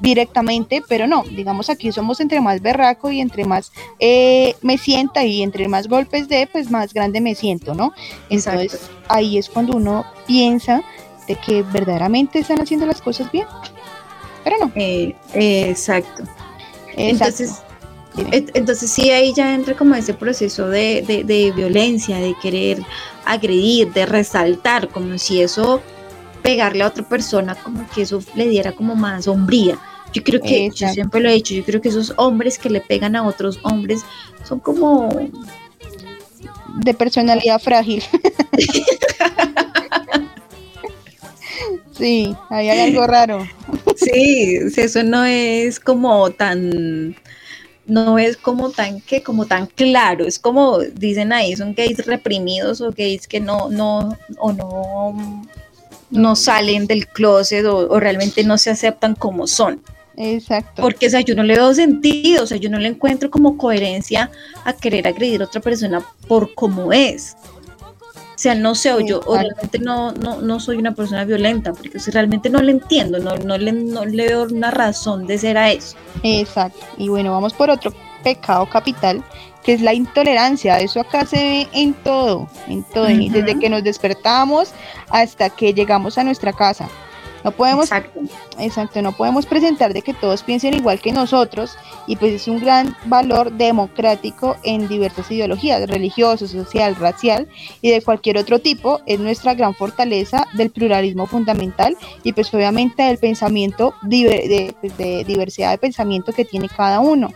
directamente, pero no, digamos aquí somos entre más berraco y entre más eh, me sienta y entre más golpes de, pues más grande me siento, ¿no? Entonces ahí es cuando uno piensa de que verdaderamente están haciendo las cosas bien, pero no. Eh, exacto. Entonces, entonces sí, ahí ya entra como ese proceso de, de, de violencia, de querer agredir, de resaltar, como si eso pegarle a otra persona, como que eso le diera como más sombría. Yo creo que, yo siempre lo he dicho, yo creo que esos hombres que le pegan a otros hombres son como... De personalidad frágil. sí, ahí hay algo raro. sí, eso no es como tan no es como tan que como tan claro, es como dicen ahí, son gays reprimidos o gays que no no o no no salen del closet o realmente no se aceptan como son. Exacto. Porque, o sea, yo no le veo sentido, o sea, yo no le encuentro como coherencia a querer agredir a otra persona por cómo es. O sea, no sé, o yo o realmente no, no, no soy una persona violenta, porque realmente no le entiendo, no, no, le, no le veo una razón de ser a eso. Exacto. Y bueno, vamos por otro pecado capital, que es la intolerancia. Eso acá se ve en todo, en todo, desde que nos despertamos hasta que llegamos a nuestra casa. No podemos, exacto. no podemos presentar de que todos piensen igual que nosotros y pues es un gran valor democrático en diversas ideologías, religioso, social, racial y de cualquier otro tipo, es nuestra gran fortaleza del pluralismo fundamental y pues obviamente del pensamiento, de, pues, de diversidad de pensamiento que tiene cada uno.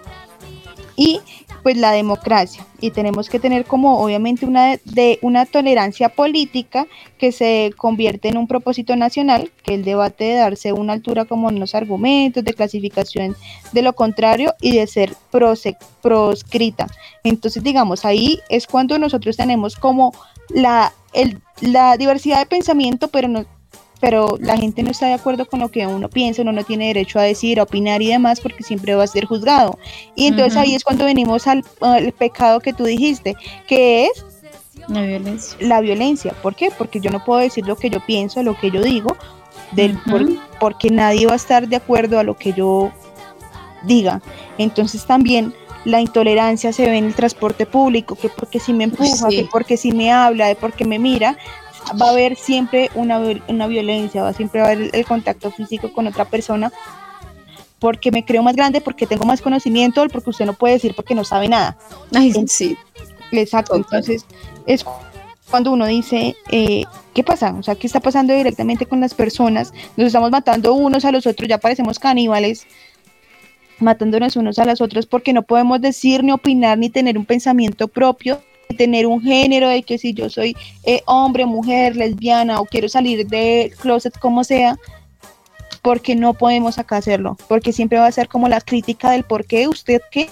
Y pues la democracia. Y tenemos que tener como obviamente una de una tolerancia política que se convierte en un propósito nacional que el debate de darse una altura como en los argumentos de clasificación de lo contrario y de ser proscrita. Entonces digamos ahí es cuando nosotros tenemos como la el, la diversidad de pensamiento pero no pero la gente no está de acuerdo con lo que uno piensa, uno no tiene derecho a decir, a opinar y demás, porque siempre va a ser juzgado. Y entonces ahí es cuando venimos al, pecado que tú dijiste, que es la violencia. La violencia. ¿Por qué? Porque yo no puedo decir lo que yo pienso, lo que yo digo, del, porque nadie va a estar de acuerdo a lo que yo diga. Entonces también la intolerancia se ve en el transporte público, que porque si me empuja, que porque si me habla, de porque me mira, va a haber siempre una, una violencia, va siempre a haber el contacto físico con otra persona porque me creo más grande, porque tengo más conocimiento, porque usted no puede decir porque no sabe nada. Ay, sí. Exacto, entonces es cuando uno dice, eh, ¿qué pasa? O sea, ¿qué está pasando directamente con las personas? Nos estamos matando unos a los otros, ya parecemos caníbales, matándonos unos a los otros porque no podemos decir, ni opinar, ni tener un pensamiento propio tener un género de que si yo soy eh, hombre, mujer, lesbiana o quiero salir de closet como sea, porque no podemos acá hacerlo, porque siempre va a ser como la crítica del por qué usted qué.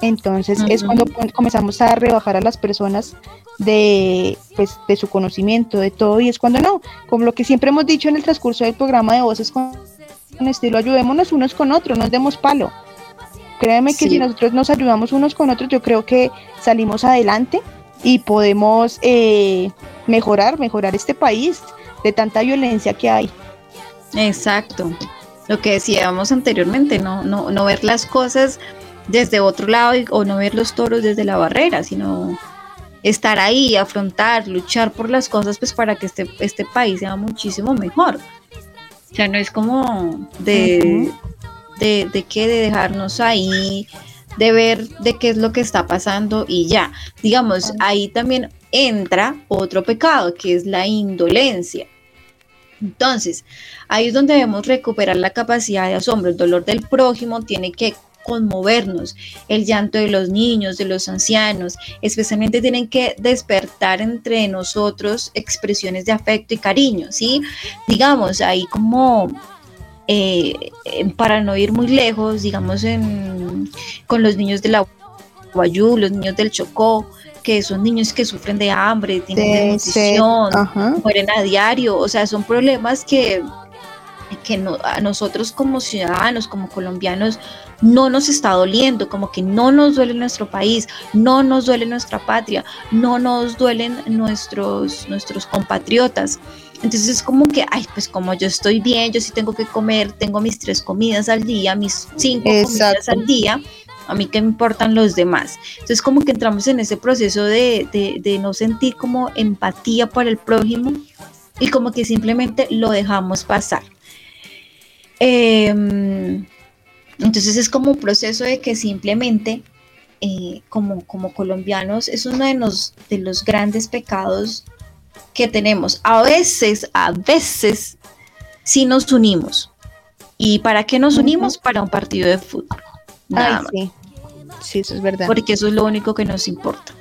Entonces es cuando comenzamos a rebajar a las personas de, pues, de su conocimiento, de todo, y es cuando no, como lo que siempre hemos dicho en el transcurso del programa de voces con, estilo, ayudémonos unos con otros, nos demos palo. Créeme que si nosotros nos ayudamos unos con otros, yo creo que salimos adelante y podemos eh, mejorar, mejorar este país de tanta violencia que hay. Exacto. Lo que decíamos anteriormente, no, no, no ver las cosas desde otro lado o no ver los toros desde la barrera, sino estar ahí, afrontar, luchar por las cosas, pues para que este, este país sea muchísimo mejor. O sea, no es como de, de, de que de dejarnos ahí, de ver de qué es lo que está pasando y ya. Digamos, ahí también entra otro pecado, que es la indolencia. Entonces, ahí es donde debemos recuperar la capacidad de asombro. El dolor del prójimo tiene que conmovernos, el llanto de los niños, de los ancianos, especialmente tienen que despertar entre nosotros expresiones de afecto y cariño, ¿sí? Digamos, ahí como eh, para no ir muy lejos, digamos, en, con los niños de la Guayú, los niños del Chocó, que son niños que sufren de hambre, tienen nutrición, mueren a diario, o sea, son problemas que, que a nosotros como ciudadanos, como colombianos, no nos está doliendo, como que no nos duele nuestro país, no nos duele nuestra patria, no nos duelen nuestros, nuestros compatriotas. Entonces es como que, ay, pues como yo estoy bien, yo sí tengo que comer, tengo mis tres comidas al día, mis cinco comidas al día, a mí que me importan los demás. Entonces como que entramos en ese proceso de, de, no sentir como empatía por el prójimo y como que simplemente lo dejamos pasar. Em, entonces es como un proceso de que simplemente eh, como, como colombianos es uno de los, de los grandes pecados que tenemos. A veces, a veces, sí nos unimos. ¿Y para qué nos unimos? Para un partido de fútbol. Sí. sí, eso es verdad. Porque eso es lo único que nos importa.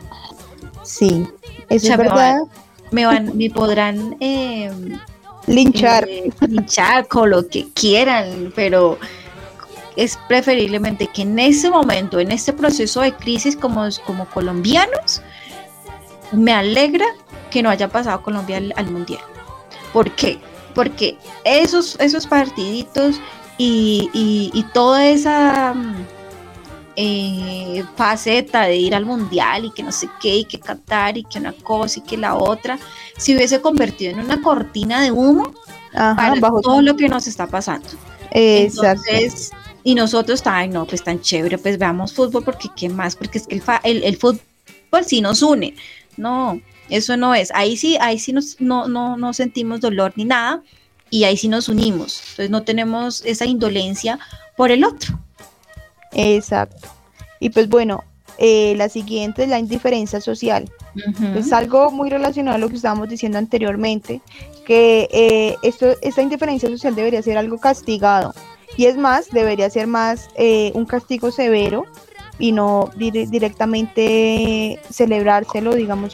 Sí, eso es verdad. Me, van, me podrán eh, linchar. Eh, linchar con lo que quieran, pero es preferiblemente que en ese momento, en este proceso de crisis como, como colombianos, me alegra que no haya pasado Colombia al, Mundial. ¿Por qué? Porque esos, esos partiditos y, toda esa mm, eh, faceta de ir al Mundial y que no sé qué, y que cantar y que una cosa y que la otra, se hubiese convertido en una cortina de humo para todo lo que nos está pasando. Exacto. Entonces, y nosotros, ay, no, pues tan chévere, pues veamos fútbol, porque qué más, porque es que el, el, fútbol sí nos une. No, eso no es. Ahí sí, ahí sí nos, no, no, no sentimos dolor ni nada, y ahí sí nos unimos. Entonces no tenemos esa indolencia por el otro. Exacto. Y pues bueno, eh, la siguiente es la indiferencia social. Es algo muy relacionado a lo que estábamos diciendo anteriormente, que eh, esto, esta indiferencia social debería ser algo castigado. Y es más, debería ser más eh, un castigo severo y no directamente celebrárselo, digamos,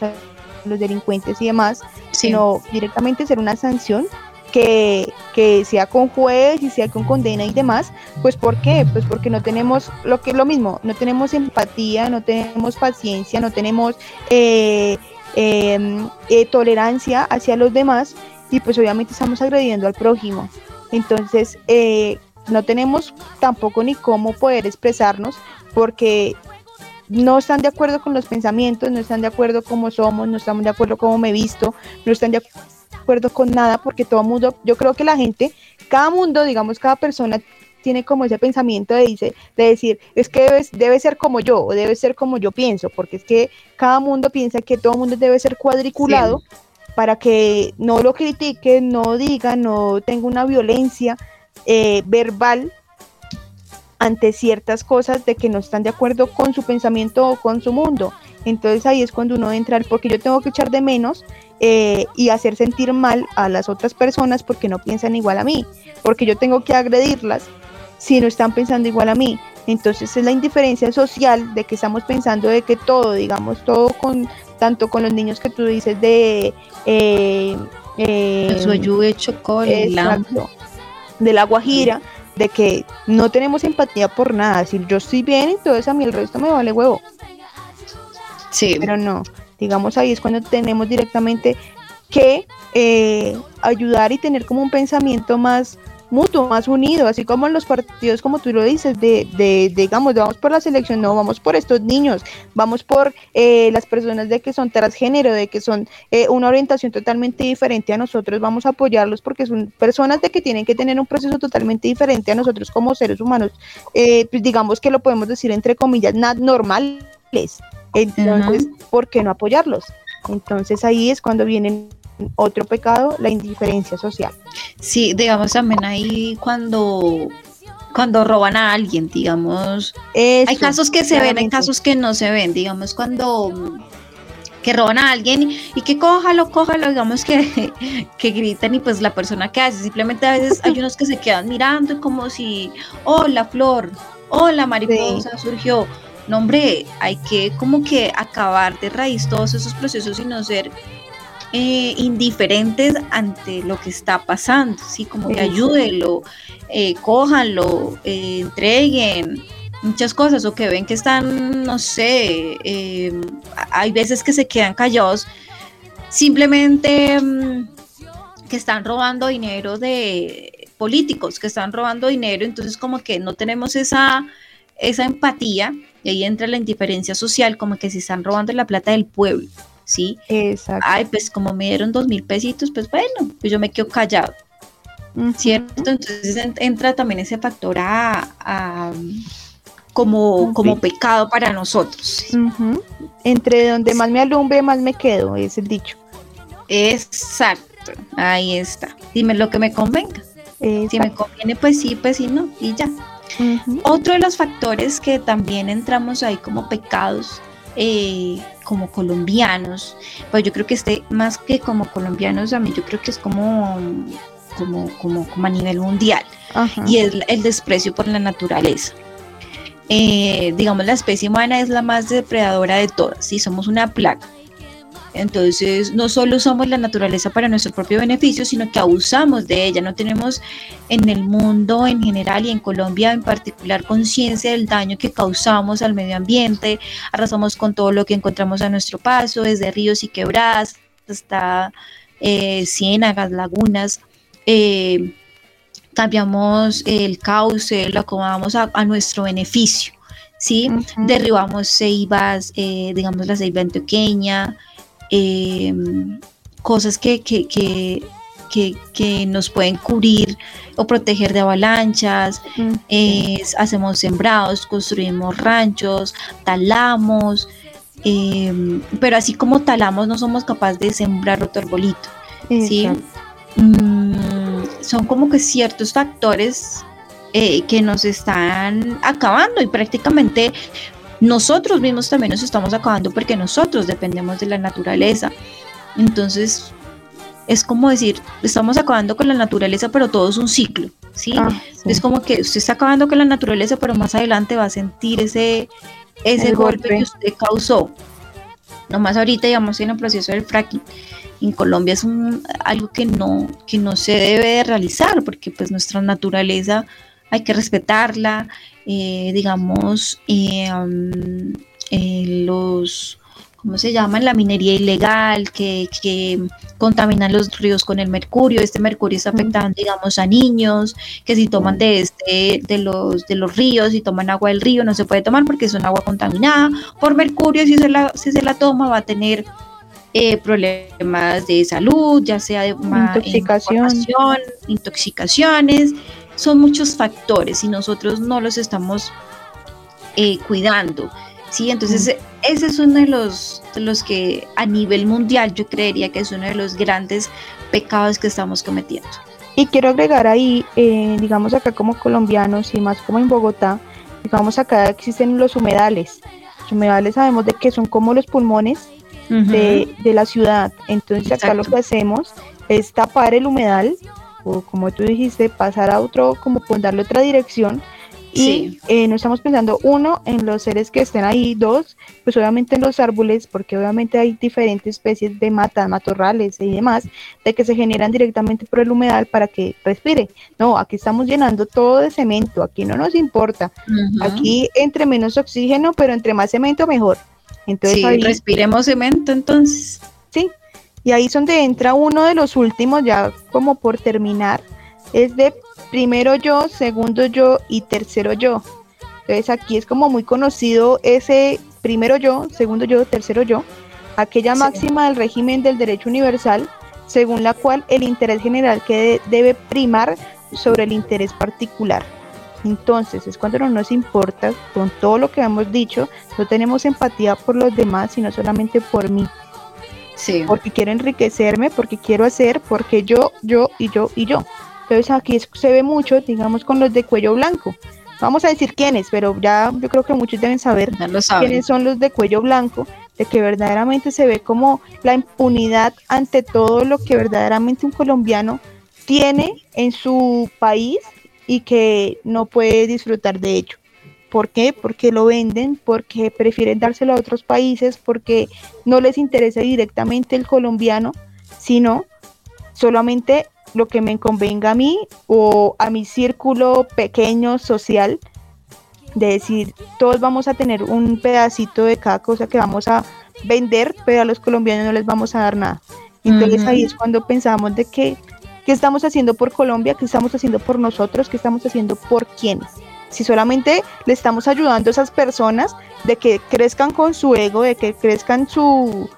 los delincuentes y demás, sino directamente ser una sanción que, que, sea con juez y sea con condena y demás, pues ¿por qué? Pues porque no tenemos lo que es lo mismo, no tenemos empatía, no tenemos paciencia, no tenemos eh, em, eh, tolerancia hacia los demás y pues obviamente estamos agrediendo al prójimo. Entonces, eh, no tenemos tampoco ni cómo poder expresarnos porque no están de acuerdo con los pensamientos, no están de acuerdo cómo somos, no estamos de acuerdo cómo me he visto, no están de acuerdo con nada porque todo mundo, yo creo que la gente, cada mundo, digamos, cada persona tiene como ese pensamiento de, dice, de decir, es que debe, debe ser como yo o debe ser como yo pienso, porque es que cada mundo piensa que todo mundo debe ser cuadriculado para que no lo critique, no diga, no tenga una violencia eh, verbal ante ciertas cosas de que no están de acuerdo con su pensamiento o con su mundo. Entonces ahí es cuando uno entra, porque yo tengo que echar de menos eh, y hacer sentir mal a las otras personas porque no piensan igual a mí, porque yo tengo que agredirlas si no están pensando igual a mí. Entonces es la indiferencia social de que estamos pensando de que todo, digamos, todo con, tanto con los niños que tú dices de... Eh, eh, el chocó, de la Guajira, de que no tenemos empatía por nada. Si yo estoy bien, entonces a mí el resto me vale huevo. Sí. Pero no, digamos ahí es cuando tenemos directamente que eh, ayudar y tener como un pensamiento más mutuo, más unido, así como en los partidos, como tú lo dices, de, de, digamos, vamos por la selección, no, vamos por estos niños, vamos por eh, las personas de que son transgénero, de que son eh, una orientación totalmente diferente a nosotros, vamos a apoyarlos porque son personas de que tienen que tener un proceso totalmente diferente a nosotros como seres humanos, eh, pues digamos que lo podemos decir entre comillas, normales. Entonces, ¿por qué no apoyarlos? Entonces ahí es cuando vienen otro pecado, la indiferencia social. Sí, digamos también ahí cuando cuando roban a alguien, digamos. hay casos que se ven, hay casos que no se ven, digamos, cuando que roban a alguien y que cójalo, cójalo, digamos que, que gritan y pues la persona que hace, simplemente a veces hay unos que se quedan mirando como si, oh, la flor, oh, la mariposa surgió. No, hombre, hay que como que acabar de raíz todos esos procesos y no ser eh, indiferentes ante lo que está pasando, ¿sí? Como que ayúdenlo, eh, cójanlo, eh, entreguen muchas cosas o que ven que están, no sé, em, hay veces que se quedan callados simplemente mm, que están robando dinero de políticos, que están robando dinero, entonces como que no tenemos esa, esa empatía y ahí entra la indiferencia social, como que se están robando la plata del pueblo. ¿Sí? Exacto. Ay, pues como me dieron dos mil pesitos, pues bueno, pues yo me quedo callado, ¿cierto? Entonces entra también ese factor a, como, como pecado para nosotros. Entre donde más me alumbre, más me quedo, es el dicho. Exacto, ahí está. Dime lo que me convenga. Si me conviene, pues sí, pues sí, no, y ya. Otro de los factores que también entramos ahí como pecados eh, como colombianos, pues yo creo que este, más que como colombianos, a mí yo creo que es como, como, como, como a nivel mundial, y es el desprecio por la naturaleza. Eh, digamos, la especie humana es la más depredadora de todas, ¿sí? somos una plaga. Entonces, no solo somos la naturaleza para nuestro propio beneficio, sino que abusamos de ella. No tenemos en el mundo en general y en Colombia en particular conciencia del daño que causamos al medio ambiente. Arrasamos con todo lo que encontramos a nuestro paso, desde ríos y quebradas hasta eh, ciénagas, lagunas. Eh, cambiamos el cauce, lo acomodamos a, nuestro beneficio. ¿sí? Derribamos ceibas, eh, digamos la ceiba antioqueña, Em, cosas que, que, que, que, nos pueden cubrir o proteger de avalanchas, hacemos sembrados, construimos ranchos, talamos, em, pero así como talamos no somos capaces de sembrar otro arbolito. ¿sí? Mm, son como que ciertos factores eh, que nos están acabando y prácticamente nosotros mismos también nos estamos acabando porque nosotros dependemos de la naturaleza. Entonces, es como decir, estamos acabando con la naturaleza, pero todo es un ciclo, ¿sí? Ah, es como que usted está acabando con la naturaleza, pero más adelante va a sentir ese, ese golpe, que usted causó. Nomás ahorita, digamos, en el proceso del fracking, en Colombia es un, algo que no, que no se debe de realizar, porque pues nuestra naturaleza hay que respetarla, eh, digamos, eh, eh, los, ¿cómo se llama? La minería ilegal que, que, contaminan los ríos con el mercurio. Este mercurio está afectando, digamos, a niños que si toman de este, de los, de los ríos, si toman agua del río, no se puede tomar porque es un agua contaminada por mercurio. Si se la, si se la toma, va a tener problemas de salud, ya sea de intoxicación, intoxicaciones son muchos factores y nosotros no los estamos eh, cuidando. ¿sí? Entonces, ese es uno de los, los que a nivel mundial yo creería que es uno de los grandes pecados que estamos cometiendo. Y quiero agregar ahí, eh, digamos acá como colombianos y más como en Bogotá, digamos acá existen los humedales. Los humedales sabemos de que son como los pulmones de, la ciudad. Entonces acá lo que hacemos es tapar el humedal o como tú dijiste, pasar a otro, como darle otra dirección Y eh, no estamos pensando, uno, en los seres que estén ahí, dos, pues obviamente en los árboles, porque obviamente hay diferentes especies de matas, matorrales y demás, de que se generan directamente por el humedal para que respire. No, aquí estamos llenando todo de cemento, aquí no nos importa. Aquí entre menos oxígeno, pero entre más cemento mejor. Entonces, sí, respiremos cemento entonces. Sí, y ahí es donde entra uno de los últimos, ya como por terminar, es de primero yo, segundo yo y tercero yo. Entonces aquí es como muy conocido ese primero yo, segundo yo, tercero yo, aquella máxima del régimen del derecho universal, según la cual el interés general que debe primar sobre el interés particular. Entonces es cuando no nos importa, con todo lo que hemos dicho, no tenemos empatía por los demás, sino solamente por mí. Sí. Porque quiero enriquecerme, porque quiero hacer, porque yo, yo y yo y yo. Entonces aquí se ve mucho, digamos, con los de cuello blanco. Vamos a decir quiénes, pero ya yo creo que muchos deben saber quiénes son los de cuello blanco, de que verdaderamente se ve como la impunidad ante todo lo que verdaderamente un colombiano tiene en su país y que no puede disfrutar de ello. ¿Por qué? Porque lo venden, porque prefieren dárselo a otros países, porque no les interesa directamente el colombiano, sino solamente lo que me convenga a mí o a mi círculo pequeño social, de decir, todos vamos a tener un pedacito de cada cosa que vamos a vender, pero a los colombianos no les vamos a dar nada. Entonces ahí es cuando pensamos de que, ¿qué estamos haciendo por Colombia? ¿Qué estamos haciendo por nosotros? ¿Qué estamos haciendo por quiénes? Si solamente le estamos ayudando a esas personas de que crezcan con su ego, de que crezcan su,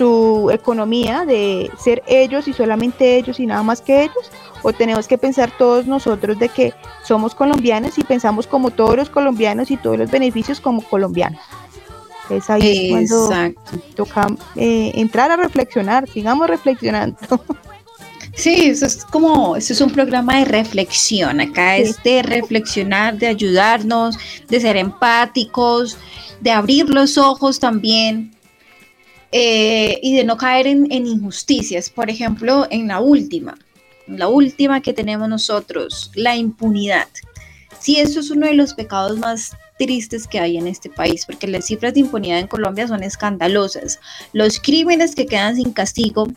su economía de ser ellos y solamente ellos y nada más que ellos? ¿O tenemos que pensar todos nosotros de que somos colombianos y pensamos como todos los colombianos y todos los beneficios como colombianos? Es ahí cuando toca eh, entrar a reflexionar, sigamos reflexionando. Sí, eso es como, eso es un programa de reflexión. Acá es de reflexionar, de ayudarnos, de ser empáticos, de abrir los ojos también eh, y de no caer en, injusticias. Por ejemplo, en la última, la última que tenemos nosotros, la impunidad. Sí, eso es uno de los pecados más tristes que hay en este país, porque las cifras de impunidad en Colombia son escandalosas. Los crímenes que quedan sin castigo,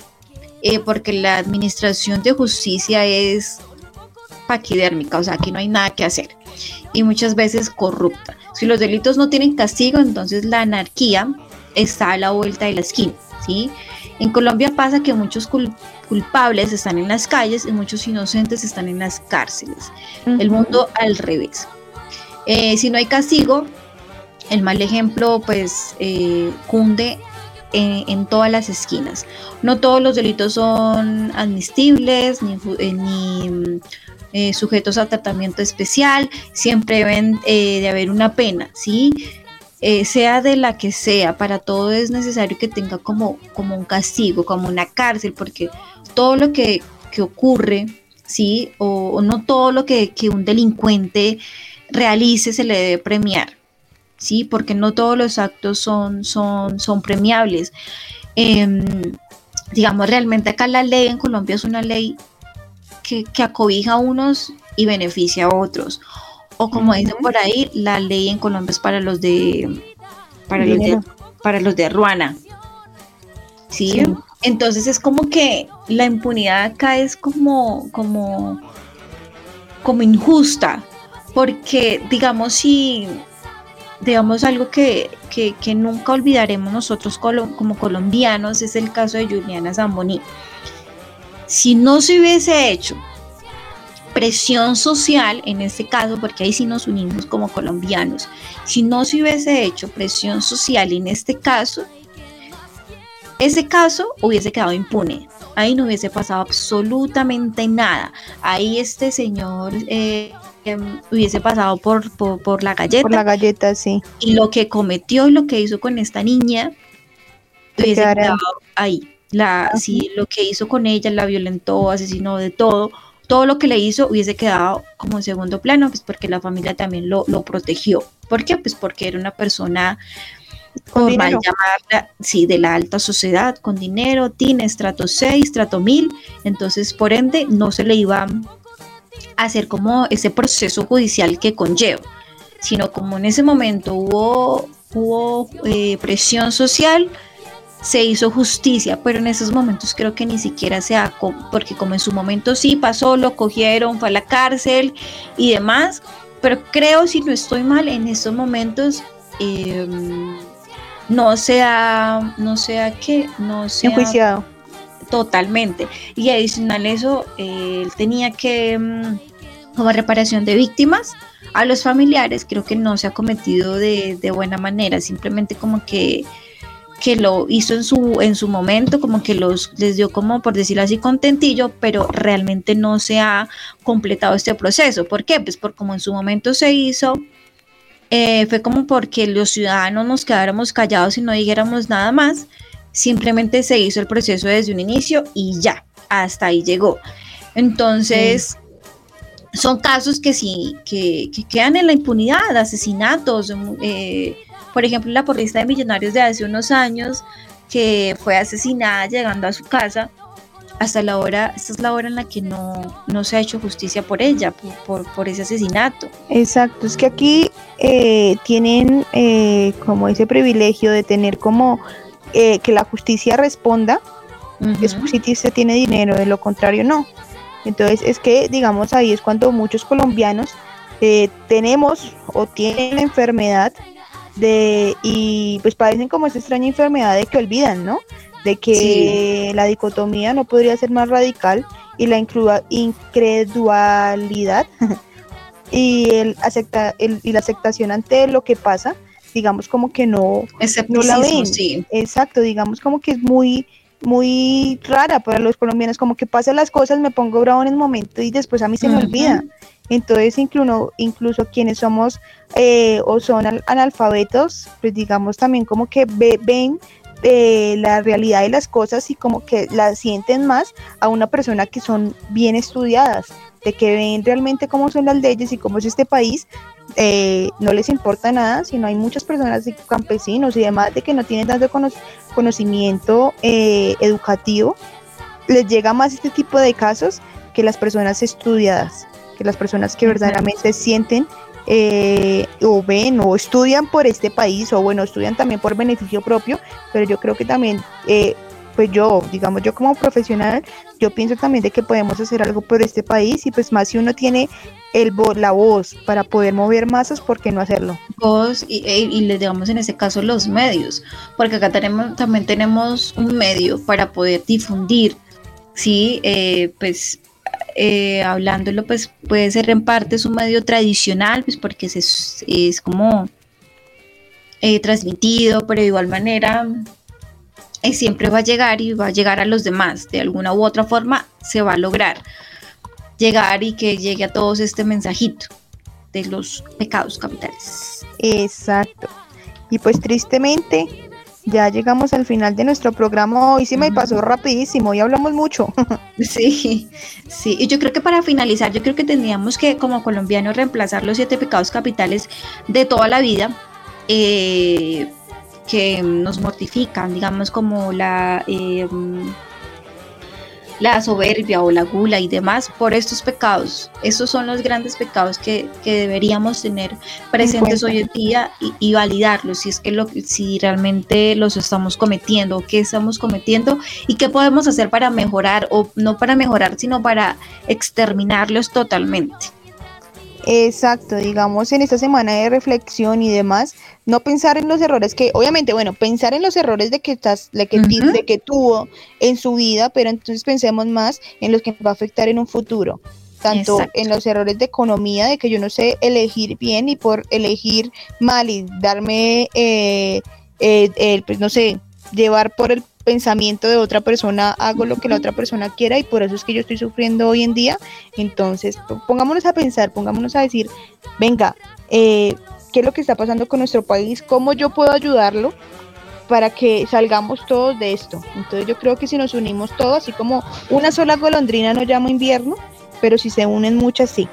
eh, porque la administración de justicia es paquidérmica, o sea, aquí no hay nada que hacer, y muchas veces corrupta. Si los delitos no tienen castigo, entonces la anarquía está a la vuelta de la esquina, ¿sí? En Colombia pasa que muchos culpables están en las calles y muchos inocentes están en las cárceles. El mundo al revés. Eh, si no hay castigo, el mal ejemplo pues eh, cunde en, todas las esquinas. No todos los delitos son admisibles ni, eh, sujetos a tratamiento especial, siempre deben de haber una pena, ¿sí? Eh, sea de la que sea, para todo es necesario que tenga como, como un castigo, como una cárcel, porque todo lo que, ocurre, ¿sí? O, no todo lo que, un delincuente realice se le debe premiar, ¿sí? Porque no todos los actos son, son, son premiables. Em, digamos, realmente acá la ley en Colombia es una ley que, que acobija a unos y beneficia a otros o como dicen por ahí, la ley en Colombia es para los de para los de, para los de Ruana. ¿Sí? Entonces es como que la impunidad acá es como como como injusta, porque digamos si digamos algo que, que, nunca olvidaremos nosotros como colombianos es el caso de Juliana Zamboni. Si no se hubiese hecho presión social, en este caso, porque ahí sí nos unimos como colombianos, si no se hubiese hecho presión social en este caso, ese caso hubiese quedado impune. Ahí no hubiese pasado absolutamente nada. Ahí este señor eh, hubiese pasado por, por, la galleta. Por la galleta, sí. Y lo que cometió y lo que hizo con esta niña hubiese quedado ahí. La, sí, lo que hizo con ella, la violentó, asesinó de todo, todo lo que le hizo hubiese quedado como en segundo plano, pues porque la familia también lo, protegió. ¿Por qué? Pues porque era una persona, por mal llamarla, sí, de la alta sociedad, con dinero, tiene estrato 6, estrato 1000, entonces por ende no se le iba a hacer como ese proceso judicial que conlleva. sino como en ese momento hubo, hubo eh, presión social, se hizo justicia, pero en esos momentos creo que ni siquiera se ha, porque como en su momento sí pasó, lo cogieron, fue a la cárcel y demás, pero creo, si no estoy mal, en estos momentos em, no sea, no sea que, no sea... Enjuiciado. Totalmente. Y adicional eso, él tenía que, em, como reparación de víctimas, a los familiares creo que no se ha cometido de, de buena manera, simplemente como que que lo hizo en su, en su momento, como que los, les dio como, por decirlo así, contentillo, pero realmente no se ha completado este proceso. ¿Por qué? Pues por como en su momento se hizo, eh, fue como porque los ciudadanos nos quedáramos callados y no dijéramos nada más, simplemente se hizo el proceso desde un inicio y ya, hasta ahí llegó. Entonces, son casos que sí, que, que, quedan en la impunidad, asesinatos, eh, por ejemplo, la porrista de Millonarios de hace unos años, que fue asesinada llegando a su casa, hasta la hora, esta es la hora en la que no, no se ha hecho justicia por ella, por, por, ese asesinato. Exacto, es que aquí eh, tienen eh, como ese privilegio de tener como eh, que la justicia responda, es si se tiene dinero, de lo contrario no. Entonces es que, digamos, ahí es cuando muchos colombianos tenemos o tienen la enfermedad de y pues padecen como esa extraña enfermedad de que olvidan, ¿no? De que la dicotomía no podría ser más radical y la incredulidad y el acepta el, y la aceptación ante lo que pasa, digamos como que no, no la ven. Exacto, digamos como que es muy muy rara para los colombianos, como que pasan las cosas, me pongo bravo en el momento y después a mí se me olvida. Entonces, incluso, incluso quienes somos eh, o son analfabetos, pues digamos también como que ven eh, la realidad de las cosas y como que la sienten más a una persona que son bien estudiadas, de que ven realmente cómo son las leyes y cómo es este país, eh, no les importa nada, sino hay muchas personas, campesinos y demás, de que no tienen tanto conocimiento educativo, les llega más este tipo de casos que las personas estudiadas que las personas que verdaderamente sienten eh, o ven o estudian por este país o bueno, estudian también por beneficio propio, pero yo creo que también, eh, pues yo, digamos, yo como profesional, yo pienso también de que podemos hacer algo por este país y pues más si uno tiene el la voz para poder mover masas, ¿por qué no hacerlo? Voz y, e, y, les digamos en este caso los medios, porque acá tenemos, también tenemos un medio para poder difundir, sí, eh, pues eh, hablándolo, pues puede ser en parte su medio tradicional, pues porque es, es como eh, transmitido, pero de igual manera eh, siempre va a llegar y va a llegar a los demás, de alguna u otra forma se va a lograr llegar y que llegue a todos este mensajito de los pecados capitales. Exacto. Y pues tristemente ya llegamos al final de nuestro programa. Hoy sí me pasó rapidísimo y hablamos mucho. Sí, sí. Y yo creo que para finalizar, yo creo que tendríamos que como colombianos reemplazar los siete pecados capitales de toda la vida. Eh, que nos mortifican, digamos como la eh, la soberbia o la gula y demás por estos pecados. Estos son los grandes pecados que, deberíamos tener presentes hoy en día y, validarlos si es que lo, si realmente los estamos cometiendo, qué estamos cometiendo y qué podemos hacer para mejorar o no para mejorar, sino para exterminarlos totalmente. Exacto, digamos en esta semana de reflexión y demás, no pensar en los errores que, obviamente, bueno, pensar en los errores de que estás, de que, de que tuvo en su vida, pero entonces pensemos más en los que va a afectar en un futuro, tanto en los errores de economía, de que yo no sé elegir bien y por elegir mal y darme, eh, eh, el, pues no sé, llevar por el pensamiento de otra persona, hago lo que la otra persona quiera y por eso es que yo estoy sufriendo hoy en día. Entonces, pongámonos a pensar, pongámonos a decir, venga, eh, ¿qué es lo que está pasando con nuestro país? ¿Cómo yo puedo ayudarlo? para que salgamos todos de esto. Entonces yo creo que si nos unimos todos, así como una sola golondrina no llama invierno, pero si se unen muchas sí.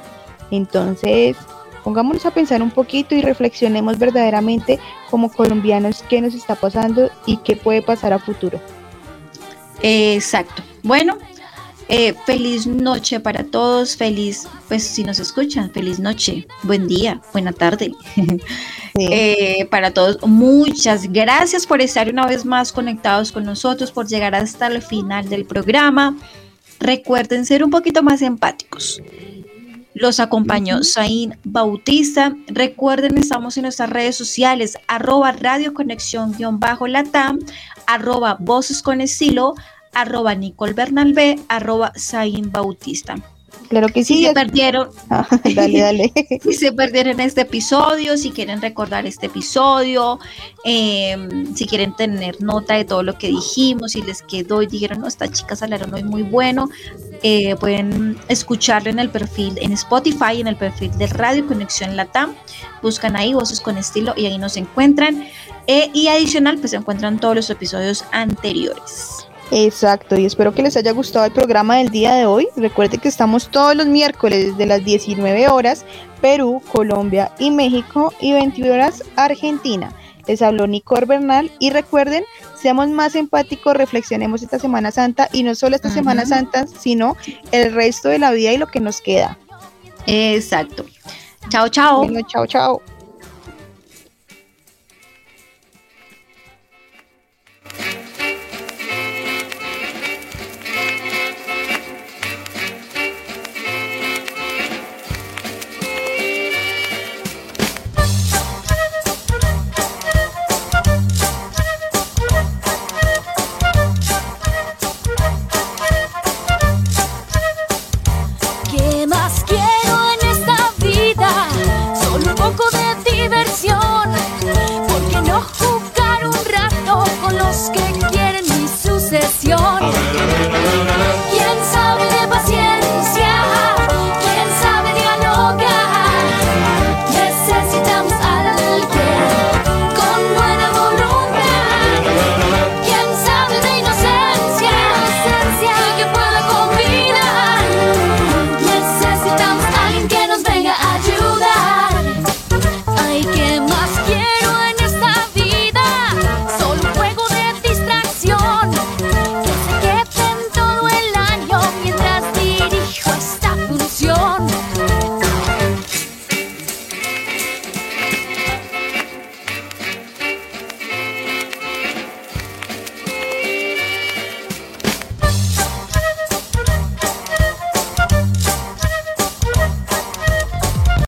Entonces, pongámonos a pensar un poquito y reflexionemos verdaderamente como colombianos qué nos está pasando y qué puede pasar a futuro. Exacto. Bueno, Eh, feliz noche para todos, feliz, pues si nos escuchan, feliz noche, buen día, buena tarde. Eh, para todos, muchas gracias por estar una vez más conectados con nosotros, por llegar hasta el final del programa. Recuerden ser un poquito más empáticos. Los acompañó Zain Bautista. Recuerden, estamos en nuestras redes sociales, arroba Radio Conexión-Latam, arroba Voces con Estilo, arroba Nicole Bernalbe, arroba Zain Bautista. Claro que sí. Si se perdieron, ah, dale, dale. si se perdieron este episodio, si quieren recordar este episodio, em, si quieren tener nota de todo lo que dijimos, si les quedó y dijeron, no, estas chicas hablaron hoy muy bueno, eh, pueden escucharlo en el perfil, en Spotify, en el perfil de Radio Conexión Latam. Buscan ahí Voces con Estilo y ahí nos encuentran. Eh, y adicional, pues se encuentran todos los episodios anteriores. Exacto, y espero que les haya gustado el programa del día de hoy. Recuerden que estamos todos los miércoles de las 19 horas, Perú, Colombia y México, y 21 horas Argentina. Les habló Nicor Bernal y recuerden, seamos más empáticos, reflexionemos esta Semana Santa y no solo esta Semana Santa, sino el resto de la vida y lo que nos queda. Exacto. Chao, chao. Bueno, chao, chao.